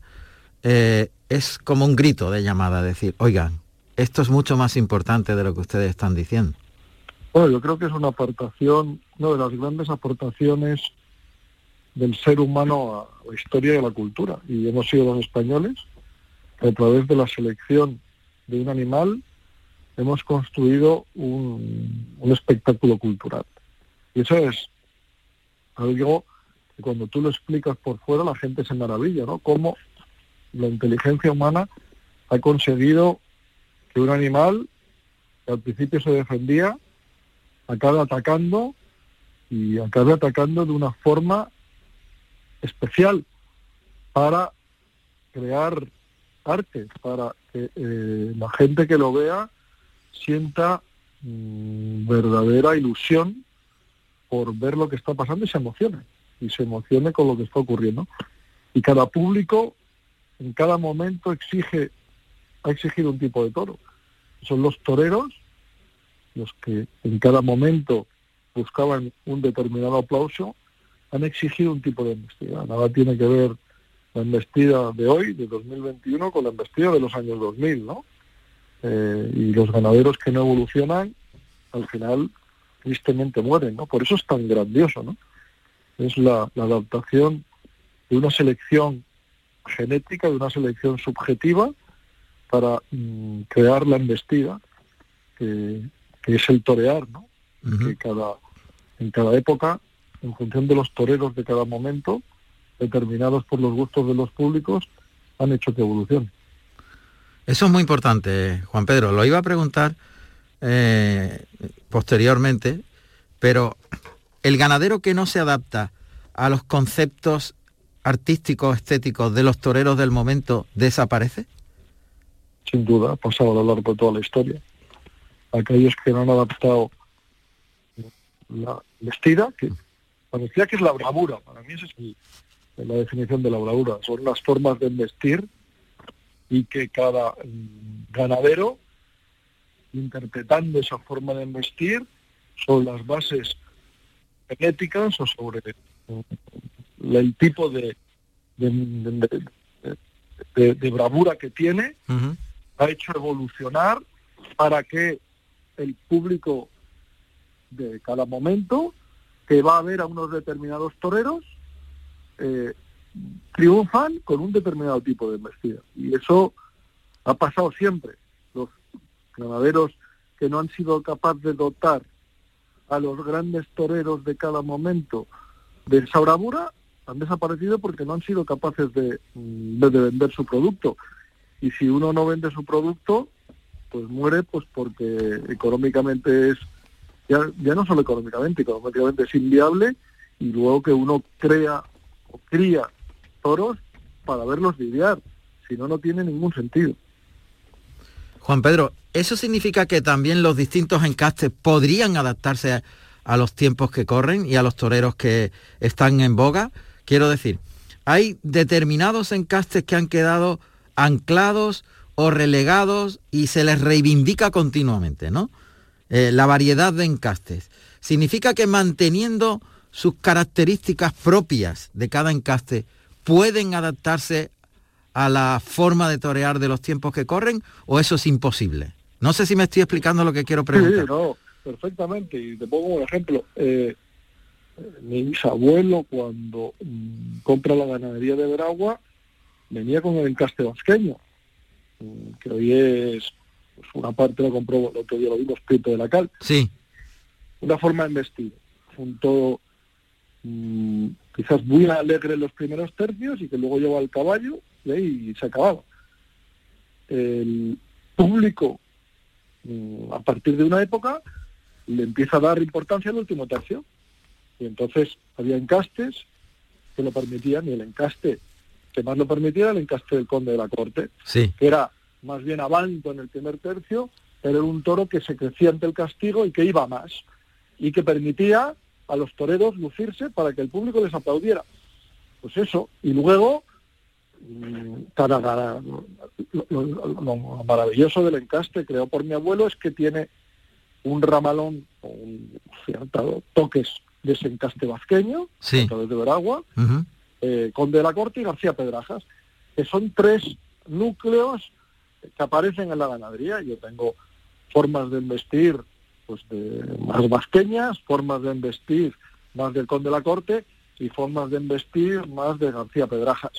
B: eh, es como un grito de llamada, decir, oigan, esto es mucho más importante de lo que ustedes están diciendo.
H: Bueno, yo creo que es una aportación, una de las grandes aportaciones del ser humano a historia y la cultura. Y hemos sido los españoles que a través de la selección de un animal hemos construido un, espectáculo cultural. Y eso es algo que cuando tú lo explicas por fuera la gente se maravilla, ¿no? Cómo la inteligencia humana ha conseguido que un animal que al principio se defendía acabe atacando y acabe atacando de una forma especial para crear arte, para que eh, la gente que lo vea sienta mm, verdadera ilusión por ver lo que está pasando y se emocione, y se emocione con lo que está ocurriendo. Y cada público en cada momento exige, ha exigido un tipo de toro. Son los toreros los que en cada momento buscaban un determinado aplauso, han exigido un tipo de embestida. Nada tiene que ver la embestida de hoy, de 2021, con la embestida de los años 2000, ¿no? Eh, y los ganaderos que no evolucionan, al final, tristemente mueren, ¿no? Por eso es tan grandioso, ¿no? Es la, adaptación de una selección genética, de una selección subjetiva, para mm, crear la embestida, que, es el torear, ¿no? Que cada, en cada época, en función de los toreros de cada momento, determinados por los gustos de los públicos, han hecho que evolucione.
B: Eso es muy importante, Juan Pedro. Lo iba a preguntar eh, posteriormente, pero el ganadero que no se adapta a los conceptos artísticos, estéticos de los toreros del momento, ¿desaparece?
H: Sin duda, ha pasado a lo largo de toda la historia. Aquellos que no han adaptado la vestida, que parecía que es la bravura, para mí esa es la definición de la bravura, son las formas de vestir y que cada mm, ganadero, interpretando esa forma de vestir, son las bases genéticas o sobre mm, el tipo de, de, bravura que tiene, ha hecho evolucionar para que el público de cada momento que va a ver a unos determinados toreros eh, triunfan con un determinado tipo de embestida. Y eso ha pasado siempre. Los ganaderos que no han sido capaces de dotar a los grandes toreros de cada momento de esa bravura han desaparecido porque no han sido capaces de, mm, de, vender su producto. Y si uno no vende su producto, pues muere pues porque económicamente es, ya, ya no solo económicamente, económicamente es inviable y luego que uno crea o cría toros para verlos lidiar, si no, no tiene ningún sentido.
B: Juan Pedro, ¿eso significa que también los distintos encastes podrían adaptarse a, los tiempos que corren y a los toreros que están en boga? Quiero decir, hay determinados encastes que han quedado anclados o relegados y se les reivindica continuamente, ¿no? Eh, la variedad de encastes. Significa que manteniendo sus características propias de cada encaste pueden adaptarse a la forma de torear de los tiempos que corren o eso es imposible? No sé si me estoy explicando lo que quiero preguntar.
H: Sí, no, perfectamente. Y te pongo un ejemplo. Eh, mi bisabuelo cuando mm, compra la ganadería de Veragua venía con el encaste vasqueño, mm, que hoy es pues, una parte lo compró el otro día lo vimos Prieto de la Cal.
B: Sí.
H: Una forma de vestir, junto mm, quizás muy alegre en los primeros tercios y que luego lleva al caballo y se acababa. El público, mm, a partir de una época, le empieza a dar importancia al último tercio. Y entonces había encastes que lo permitían y el encaste que más lo permitía era el encaste del conde de la corte,
B: sí.
H: que era más bien avanto en el primer tercio, pero era un toro que se crecía ante el castigo y que iba más, y que permitía a los toreros lucirse para que el público les aplaudiera. Pues eso, y luego lo, maravilloso del encaste creado por mi abuelo es que tiene un ramalón o un cierto toques de ese encaste vasqueño,
B: sí.
H: de Veragua, eh, con De la Corte y García Pedrajas, que son tres núcleos que aparecen en la ganadería. Yo tengo formas de investir pues de más vasqueñas, formas de investir más del Conde de la Corte y formas de investir más de García Pedrajas.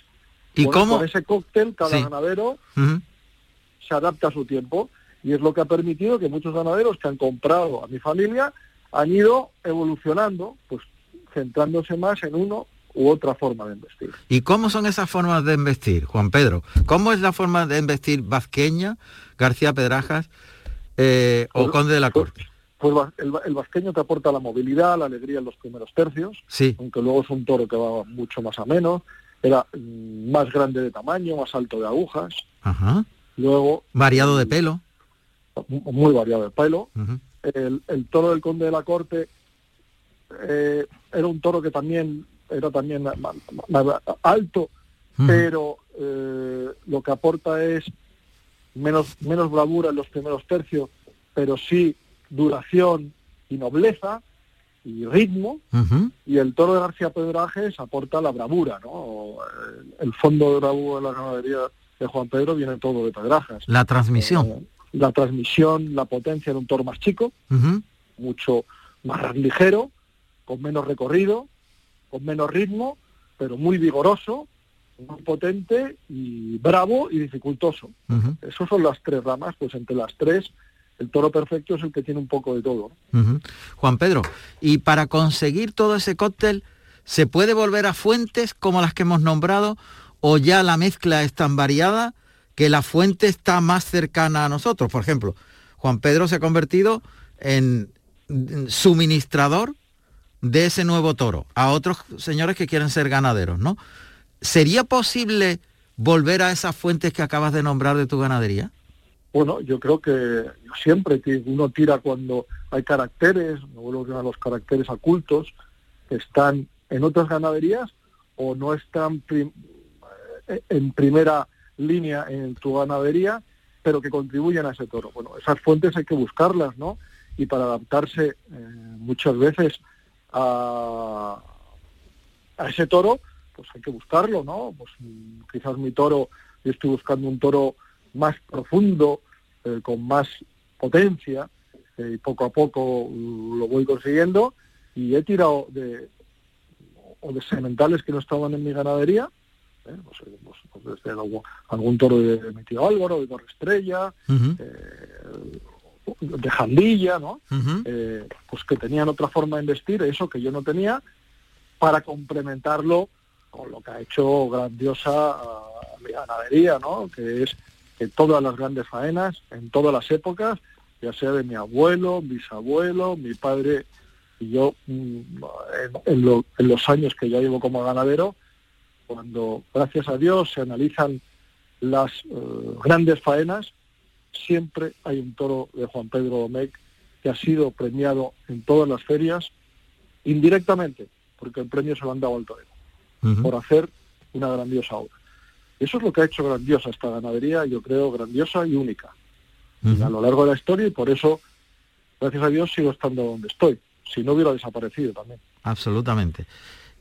B: ¿Y cómo?
H: Con ese cóctel, cada ganadero se adapta a su tiempo y es lo que ha permitido que muchos ganaderos que han comprado a mi familia han ido evolucionando, pues centrándose más en uno u otra forma de investir.
B: ¿Y cómo son esas formas de investir, Juan Pedro? ¿Cómo es la forma de investir vasqueña, García Pedrajas eh, o pues, Conde de la pues, Corte?
H: Pues, el, el, vasqueño te aporta la movilidad, la alegría en los primeros tercios,
B: sí.
H: aunque luego es un toro que va mucho más a menos era mm, más grande de tamaño, más alto de agujas.
B: Ajá.
H: Luego...
B: Variado de pelo.
H: Muy variado de pelo. el, toro del conde de la corte eh, era un toro que también era también alto, pero eh, lo que aporta es menos, menos bravura en los primeros tercios, pero sí duración y nobleza y ritmo, y el toro de García Pedrajes aporta la bravura, ¿no? El, fondo de bravura de la ganadería de Juan Pedro viene todo de Pedrajas.
B: La transmisión.
H: Eh, la transmisión, la potencia de un toro más chico, mucho más ligero, con menos recorrido, con menos ritmo, pero muy vigoroso, muy potente y bravo y dificultoso. Esas son las tres ramas, pues entre las tres el toro perfecto es el que tiene un poco de todo.
B: Juan Pedro, y para conseguir todo ese cóctel, ¿se puede volver a fuentes como las que hemos nombrado o ya la mezcla es tan variada que la fuente está más cercana a nosotros? Por ejemplo, Juan Pedro se ha convertido en suministrador de ese nuevo toro a otros señores que quieren ser ganaderos, ¿no? ¿Sería posible volver a esas fuentes que acabas de nombrar de tu ganadería?
H: Bueno, yo creo que siempre que uno tira cuando hay caracteres, no vuelvo a los caracteres ocultos, que están en otras ganaderías o no están eh, en primera línea en tu ganadería, pero que contribuyen a ese toro. Bueno, esas fuentes hay que buscarlas, ¿no? Y para adaptarse eh, muchas veces a, ese toro, pues hay que buscarlo, ¿no? Pues mm, quizás mi toro, yo estoy buscando un toro más profundo, eh, con más potencia, eh, y poco a poco mm, lo voy consiguiendo, y he tirado de, o de sementales que no estaban en mi ganadería, ¿eh? pues, pues, pues desde algún, toro de, mi tío Álvaro, de Torre Estrella, de jandilla, ¿no? Eh, pues que tenían otra forma de investir, eso que yo no tenía, para complementarlo con lo que ha hecho grandiosa mi ganadería, ¿no? Que es que todas las grandes faenas, en todas las épocas, ya sea de mi abuelo, bisabuelo, mi padre y yo, mm, en, los años que ya llevo como ganadero, cuando, gracias a Dios, se analizan las eh, grandes faenas, siempre hay un toro de Juan Pedro Domecq que ha sido premiado en todas las ferias indirectamente, porque el premio se lo han dado al torero, por hacer una grandiosa obra. Eso es lo que ha hecho grandiosa esta ganadería, yo creo grandiosa y única a lo largo de la historia y por eso, gracias a Dios, sigo estando donde estoy. Si no hubiera desaparecido también.
B: Absolutamente.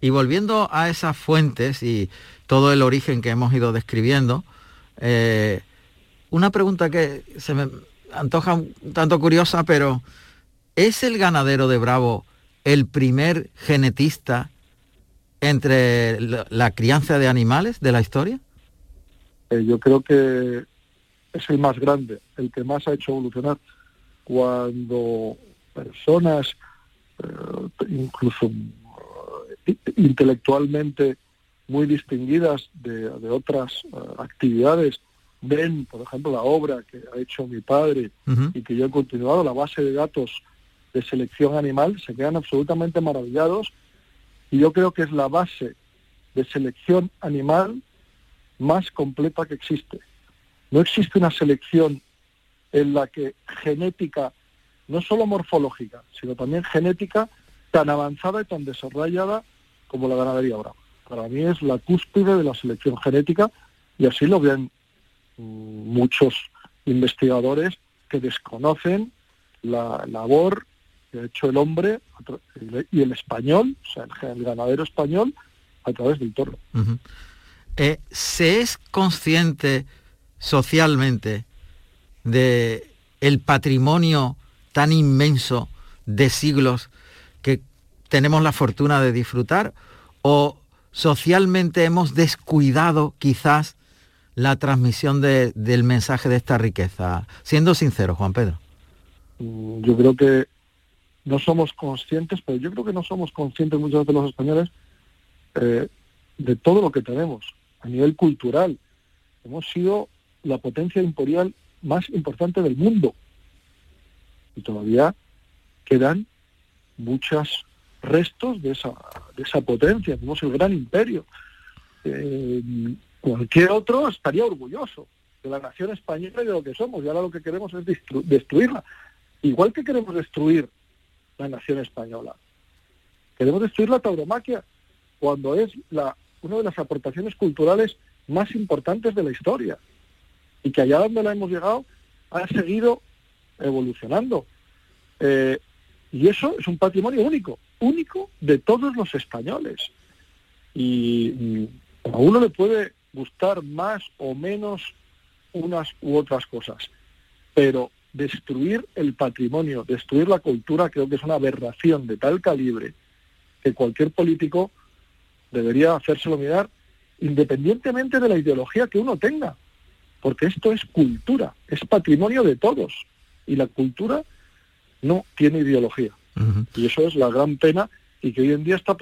B: Y volviendo a esas fuentes y todo el origen que hemos ido describiendo, eh, una pregunta que se me antoja un tanto curiosa, pero ¿es el ganadero de Bravo el primer genetista entre la, crianza de animales de la historia?
H: Eh, yo creo que es el más grande, el que más ha hecho evolucionar. Cuando personas, eh, incluso eh, intelectualmente muy distinguidas de, otras actividades, ven, por ejemplo, la obra que ha hecho mi padre y que yo he continuado, la base de datos de selección animal, se quedan absolutamente maravillados y yo creo que es la base de selección animal más completa que existe. No existe una selección en la que genética, no solo morfológica, sino también genética, tan avanzada y tan desarrollada como la ganadería ahora. Para mí es la cúspide de la selección genética y así lo ven muchos investigadores que desconocen la labor que ha hecho el hombre y el español, o sea, el ganadero español, a través del toro.
B: Eh, ¿Se es consciente socialmente de el patrimonio tan inmenso de siglos que tenemos la fortuna de disfrutar? ¿O socialmente hemos descuidado quizás la transmisión del mensaje de esta riqueza? Siendo sincero, Juan Pedro.
H: Mm, yo creo que no somos conscientes, pero yo creo que no somos conscientes muchos de los españoles eh, de todo lo que tenemos a nivel cultural. Hemos sido la potencia imperial más importante del mundo y todavía quedan muchos restos de esa, de esa potencia. Tenemos el gran imperio. Eh, Cualquier otro estaría orgulloso de la nación española y de lo que somos, y ahora lo que queremos es destruirla. igual que queremos destruir la nación española, queremos destruir la tauromaquia cuando es la, una de las aportaciones culturales más importantes de la historia y que allá donde la hemos llegado ha seguido evolucionando. Eh, y eso es un patrimonio único, único de todos los españoles. Y, a uno le puede gustar más o menos unas u otras cosas, pero destruir el patrimonio, destruir la cultura, creo que es una aberración de tal calibre que cualquier político debería hacérselo mirar independientemente de la ideología que uno tenga, porque esto es cultura, es patrimonio de todos y la cultura no tiene ideología. Y eso es la gran pena y que hoy en día está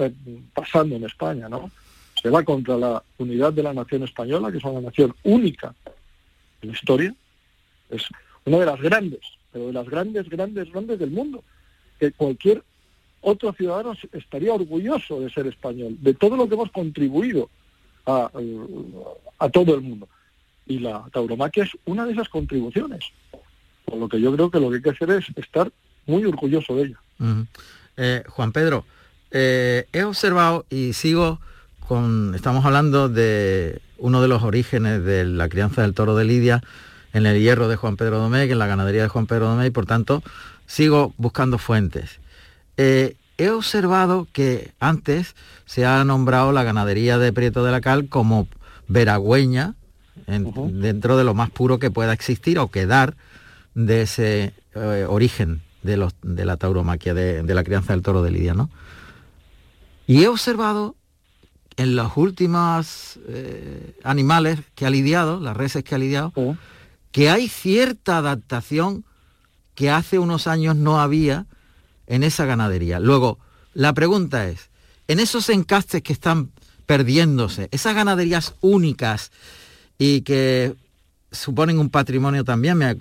H: pasando en España, ¿no? Se va contra la unidad de la nación española, que es una nación única en la historia, es una de las grandes, pero de las grandes, grandes, grandes del mundo, que cualquier otro ciudadano estaría orgulloso de ser español, de todo lo que hemos contribuido a, todo el mundo. Y la tauromaquia es una de esas contribuciones. Por lo que yo creo que lo que hay que hacer es estar muy orgulloso de ella.
B: Eh, Juan Pedro, eh, he observado y sigo con, estamos hablando de uno de los orígenes de la crianza del toro de Lidia en el hierro de Juan Pedro Domecq, en la ganadería de Juan Pedro Domecq, y por tanto sigo buscando fuentes. Eh, he observado que antes se ha nombrado la ganadería de Prieto de la Cal como veragüeña, dentro de lo más puro que pueda existir o quedar de ese origen de, los, de la tauromaquia, de, la crianza del toro de Lidia, ¿no? Y he observado en los últimos eh, animales que ha lidiado, las reses que ha lidiado, que hay cierta adaptación que hace unos años no había en esa ganadería. Luego, la pregunta es, en esos encastes que están perdiéndose, esas ganaderías únicas y que suponen un patrimonio también, me,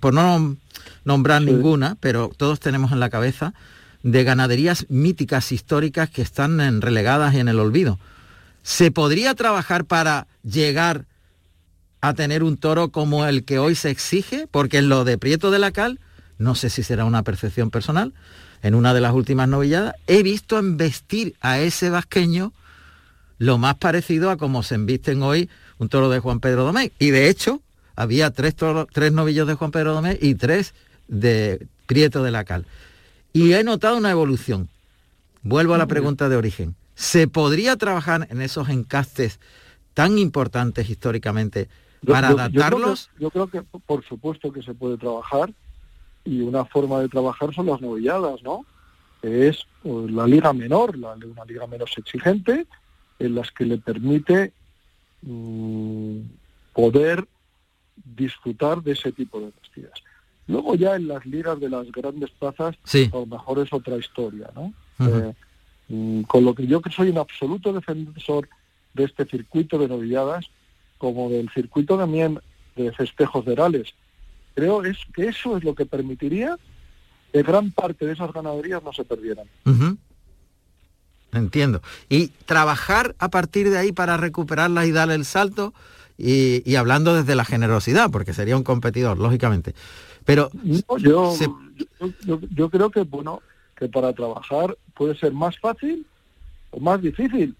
B: por no nombrar ninguna, pero todos tenemos en la cabeza, de ganaderías míticas históricas que están relegadas y en el olvido. ¿Se podría trabajar para llegar a tener un toro como el que hoy se exige? Porque en lo de Prieto de la Cal, no sé si será una percepción personal, en una de las últimas novilladas, he visto embestir a ese vasqueño lo más parecido a como se embisten hoy un toro de Juan Pedro Domecq. Y de hecho, había tres, tres novillos de Juan Pedro Domé y tres de Prieto de la Cal. Y he notado una evolución. Vuelvo a la pregunta de origen. ¿Se podría trabajar en esos encastes tan importantes históricamente para adaptarlos?
H: Yo creo, que, por supuesto que se puede trabajar y una forma de trabajar son las novilladas, ¿no? Es pues, la liga menor, la, una liga menos exigente, en las que le permite mm, poder disfrutar de ese tipo de vestidas. Luego ya en las ligas de las grandes plazas, a lo mejor es otra historia, ¿no? Eh, con lo que yo que soy un absoluto defensor de este circuito de novilladas, como del circuito también de festejos verales, creo es que eso es lo que permitiría que gran parte de esas ganaderías no se perdieran.
B: Entiendo. Y trabajar a partir de ahí para recuperarlas y darle el salto, y, hablando desde la generosidad, porque sería un competidor, lógicamente. Pero
H: yo, yo, creo que bueno que para trabajar puede ser más fácil o más difícil.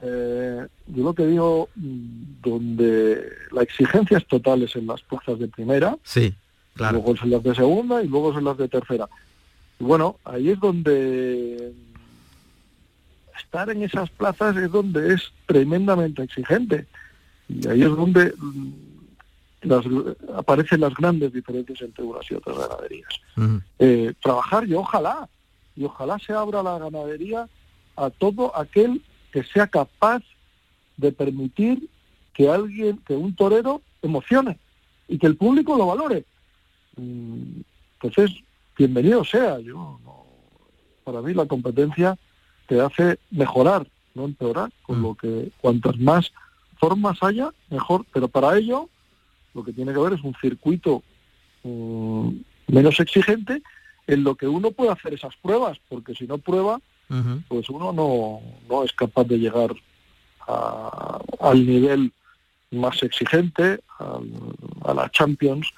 H: Eh, yo lo que digo, mm, donde la exigencia es total es en las plazas de primera,
B: sí, claro.
H: luego son las de segunda y luego son las de tercera. Y bueno, ahí es donde estar en esas plazas es donde es tremendamente exigente. Y ahí es donde mm, las, aparecen las grandes diferencias entre unas y otras ganaderías. Eh, trabajar y ojalá, y ojalá se abra la ganadería a todo aquel que sea capaz de permitir que alguien, que un torero emocione y que el público lo valore. Mm, entonces, bienvenido sea. Yo para mí la competencia te hace mejorar, no empeorar, con lo que cuantas más formas haya, mejor, pero para ello lo que tiene que haber es un circuito mm, menos exigente en lo que uno puede hacer esas pruebas, porque si no prueba, pues uno no, no, es capaz de llegar al nivel más exigente, a, la Champions,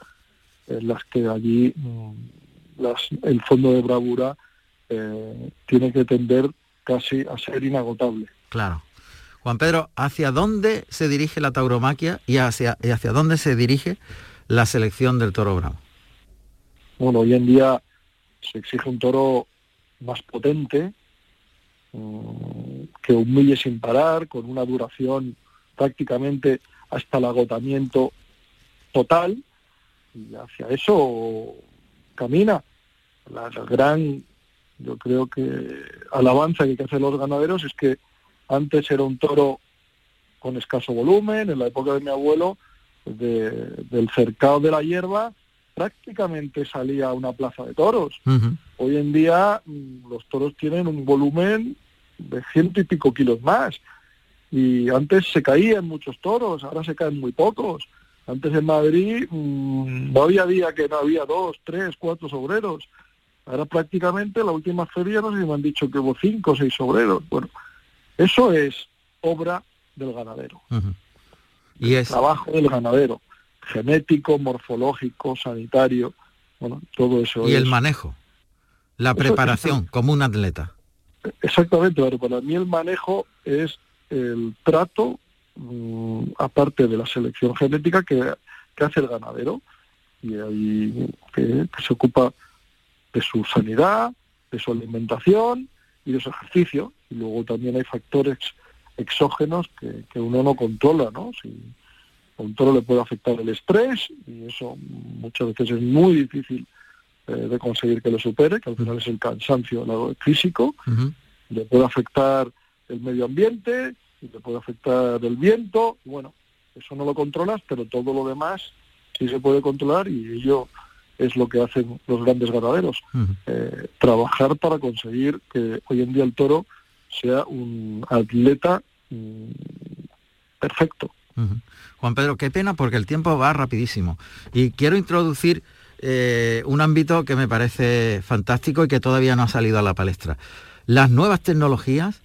H: en las que allí mm, el fondo de bravura eh, tiene que tender casi a ser inagotable.
B: Claro. Juan Pedro, ¿hacia dónde se dirige la tauromaquia y hacia, hacia dónde se dirige la selección del toro bravo?
H: Bueno, hoy en día se exige un toro más potente, mm, que humille sin parar, con una duración prácticamente hasta el agotamiento total, y hacia eso camina. La, gran, yo creo que alabanza que hay que hacer los ganaderos es que antes era un toro con escaso volumen, en la época de mi abuelo, del cercado de la hierba, prácticamente salía a una plaza de toros. Hoy en día mm, los toros tienen un volumen de ciento y pico kilos más. Y antes se caían muchos toros, ahora se caen muy pocos. Antes en Madrid mm, no había día que no había dos, tres, cuatro obreros. Ahora prácticamente la última feria no sé si me han dicho que hubo cinco o seis obreros. Bueno, eso es obra del ganadero. Y es trabajo del ganadero, genético, morfológico, sanitario, bueno, todo eso.
B: Y el manejo, la preparación como un atleta.
H: Exactamente, pero para mí el manejo es el trato Mm, aparte de la selección genética que, hace el ganadero y ahí que, se ocupa de su sanidad, de su alimentación y de su ejercicio. Y luego también hay factores exógenos que, uno no controla, ¿no? Si a un toro le puede afectar el estrés y eso muchas veces es muy difícil eh, de conseguir que lo supere, que al final es el cansancio físico, le puede afectar el medio ambiente, te puede afectar el viento, bueno, eso no lo controlas, pero todo lo demás sí se puede controlar y ello es lo que hacen los grandes ganaderos, eh, trabajar para conseguir que hoy en día el toro sea un atleta mm, perfecto.
B: Juan Pedro, qué pena porque el tiempo va rapidísimo. Y quiero introducir eh, un ámbito que me parece fantástico y que todavía no ha salido a la palestra. Las nuevas tecnologías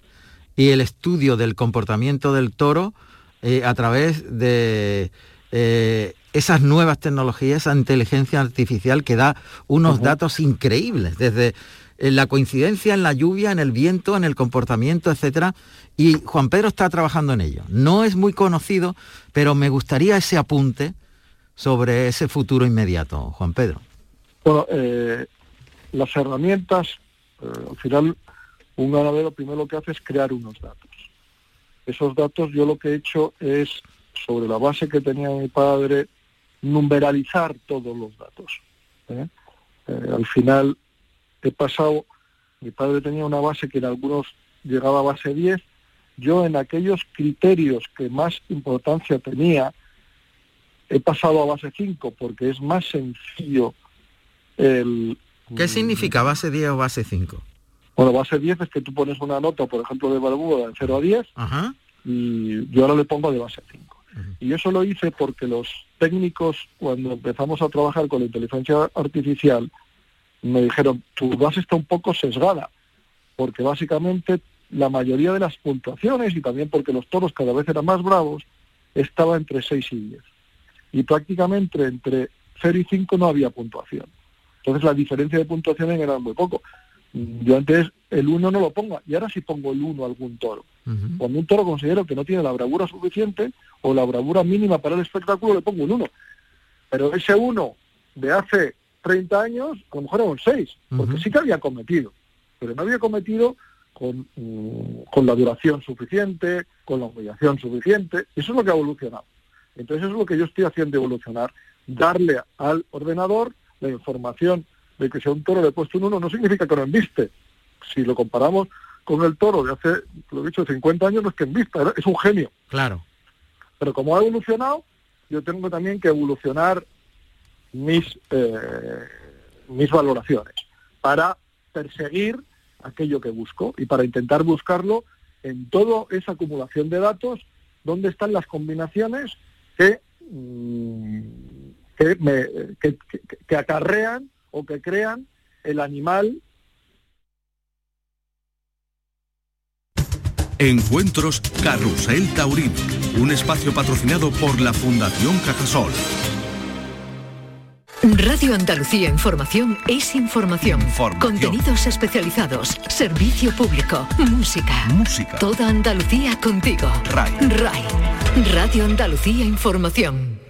B: y el estudio del comportamiento del toro eh, a través de eh, esas nuevas tecnologías, esa inteligencia artificial que da unos datos increíbles, desde eh, la coincidencia en la lluvia, en el viento, en el comportamiento, etcétera. Y Juan Pedro está trabajando en ello. No es muy conocido, pero me gustaría ese apunte sobre ese futuro inmediato, Juan Pedro.
H: Bueno, las herramientas, al final un ganadero primero lo que hace es crear unos datos. Esos datos yo lo que he hecho es, sobre la base que tenía mi padre, numeralizar todos los datos. ¿eh? Eh, al final he pasado, mi padre tenía una base que en algunos llegaba a base 10, yo en aquellos criterios que más importancia tenía, he pasado a base 5 porque es más sencillo el...
B: ¿Qué significa base 10 o base 5?
H: Bueno, base 10 es que tú pones una nota, por ejemplo, de Barbuda de 0 a 10 y yo ahora le pongo de base 5. Y eso lo hice porque los técnicos, cuando empezamos a trabajar con la inteligencia artificial, me dijeron, tu base está un poco sesgada, porque básicamente la mayoría de las puntuaciones, y también porque los toros cada vez eran más bravos, estaba entre 6 y 10. Y prácticamente entre 0 y 5 no había puntuación. Entonces la diferencia de puntuación era muy poco. Yo antes el 1 no lo pongo y ahora sí pongo el 1 a algún toro. Cuando un toro considero que no tiene la bravura suficiente o la bravura mínima para el espectáculo, le pongo un 1. Pero ese 1 de hace 30 años, a lo mejor era un 6, porque sí que había cometido, pero no había cometido con, mm, con la duración suficiente, con la humillación suficiente. Eso es lo que ha evolucionado. Entonces eso es lo que yo estoy haciendo evolucionar, darle al ordenador la información de que si a un toro le he puesto un 1 no significa que no enviste. Si lo comparamos con el toro de hace, lo he dicho, 50 años, no es que envista, es un genio.
B: Claro.
H: Pero como ha evolucionado, yo tengo también que evolucionar mis, eh, mis valoraciones para perseguir aquello que busco y para intentar buscarlo en toda esa acumulación de datos donde están las combinaciones que, mm, que, me, que acarrean o que crean el animal.
G: Encuentros Carrusel Taurino, un espacio patrocinado por la Fundación Cajasol.
I: Radio Andalucía Información es información. Contenidos especializados, servicio público, música.
G: Música.
I: Toda Andalucía contigo.
G: RAI.
I: RAI. Radio Andalucía Información.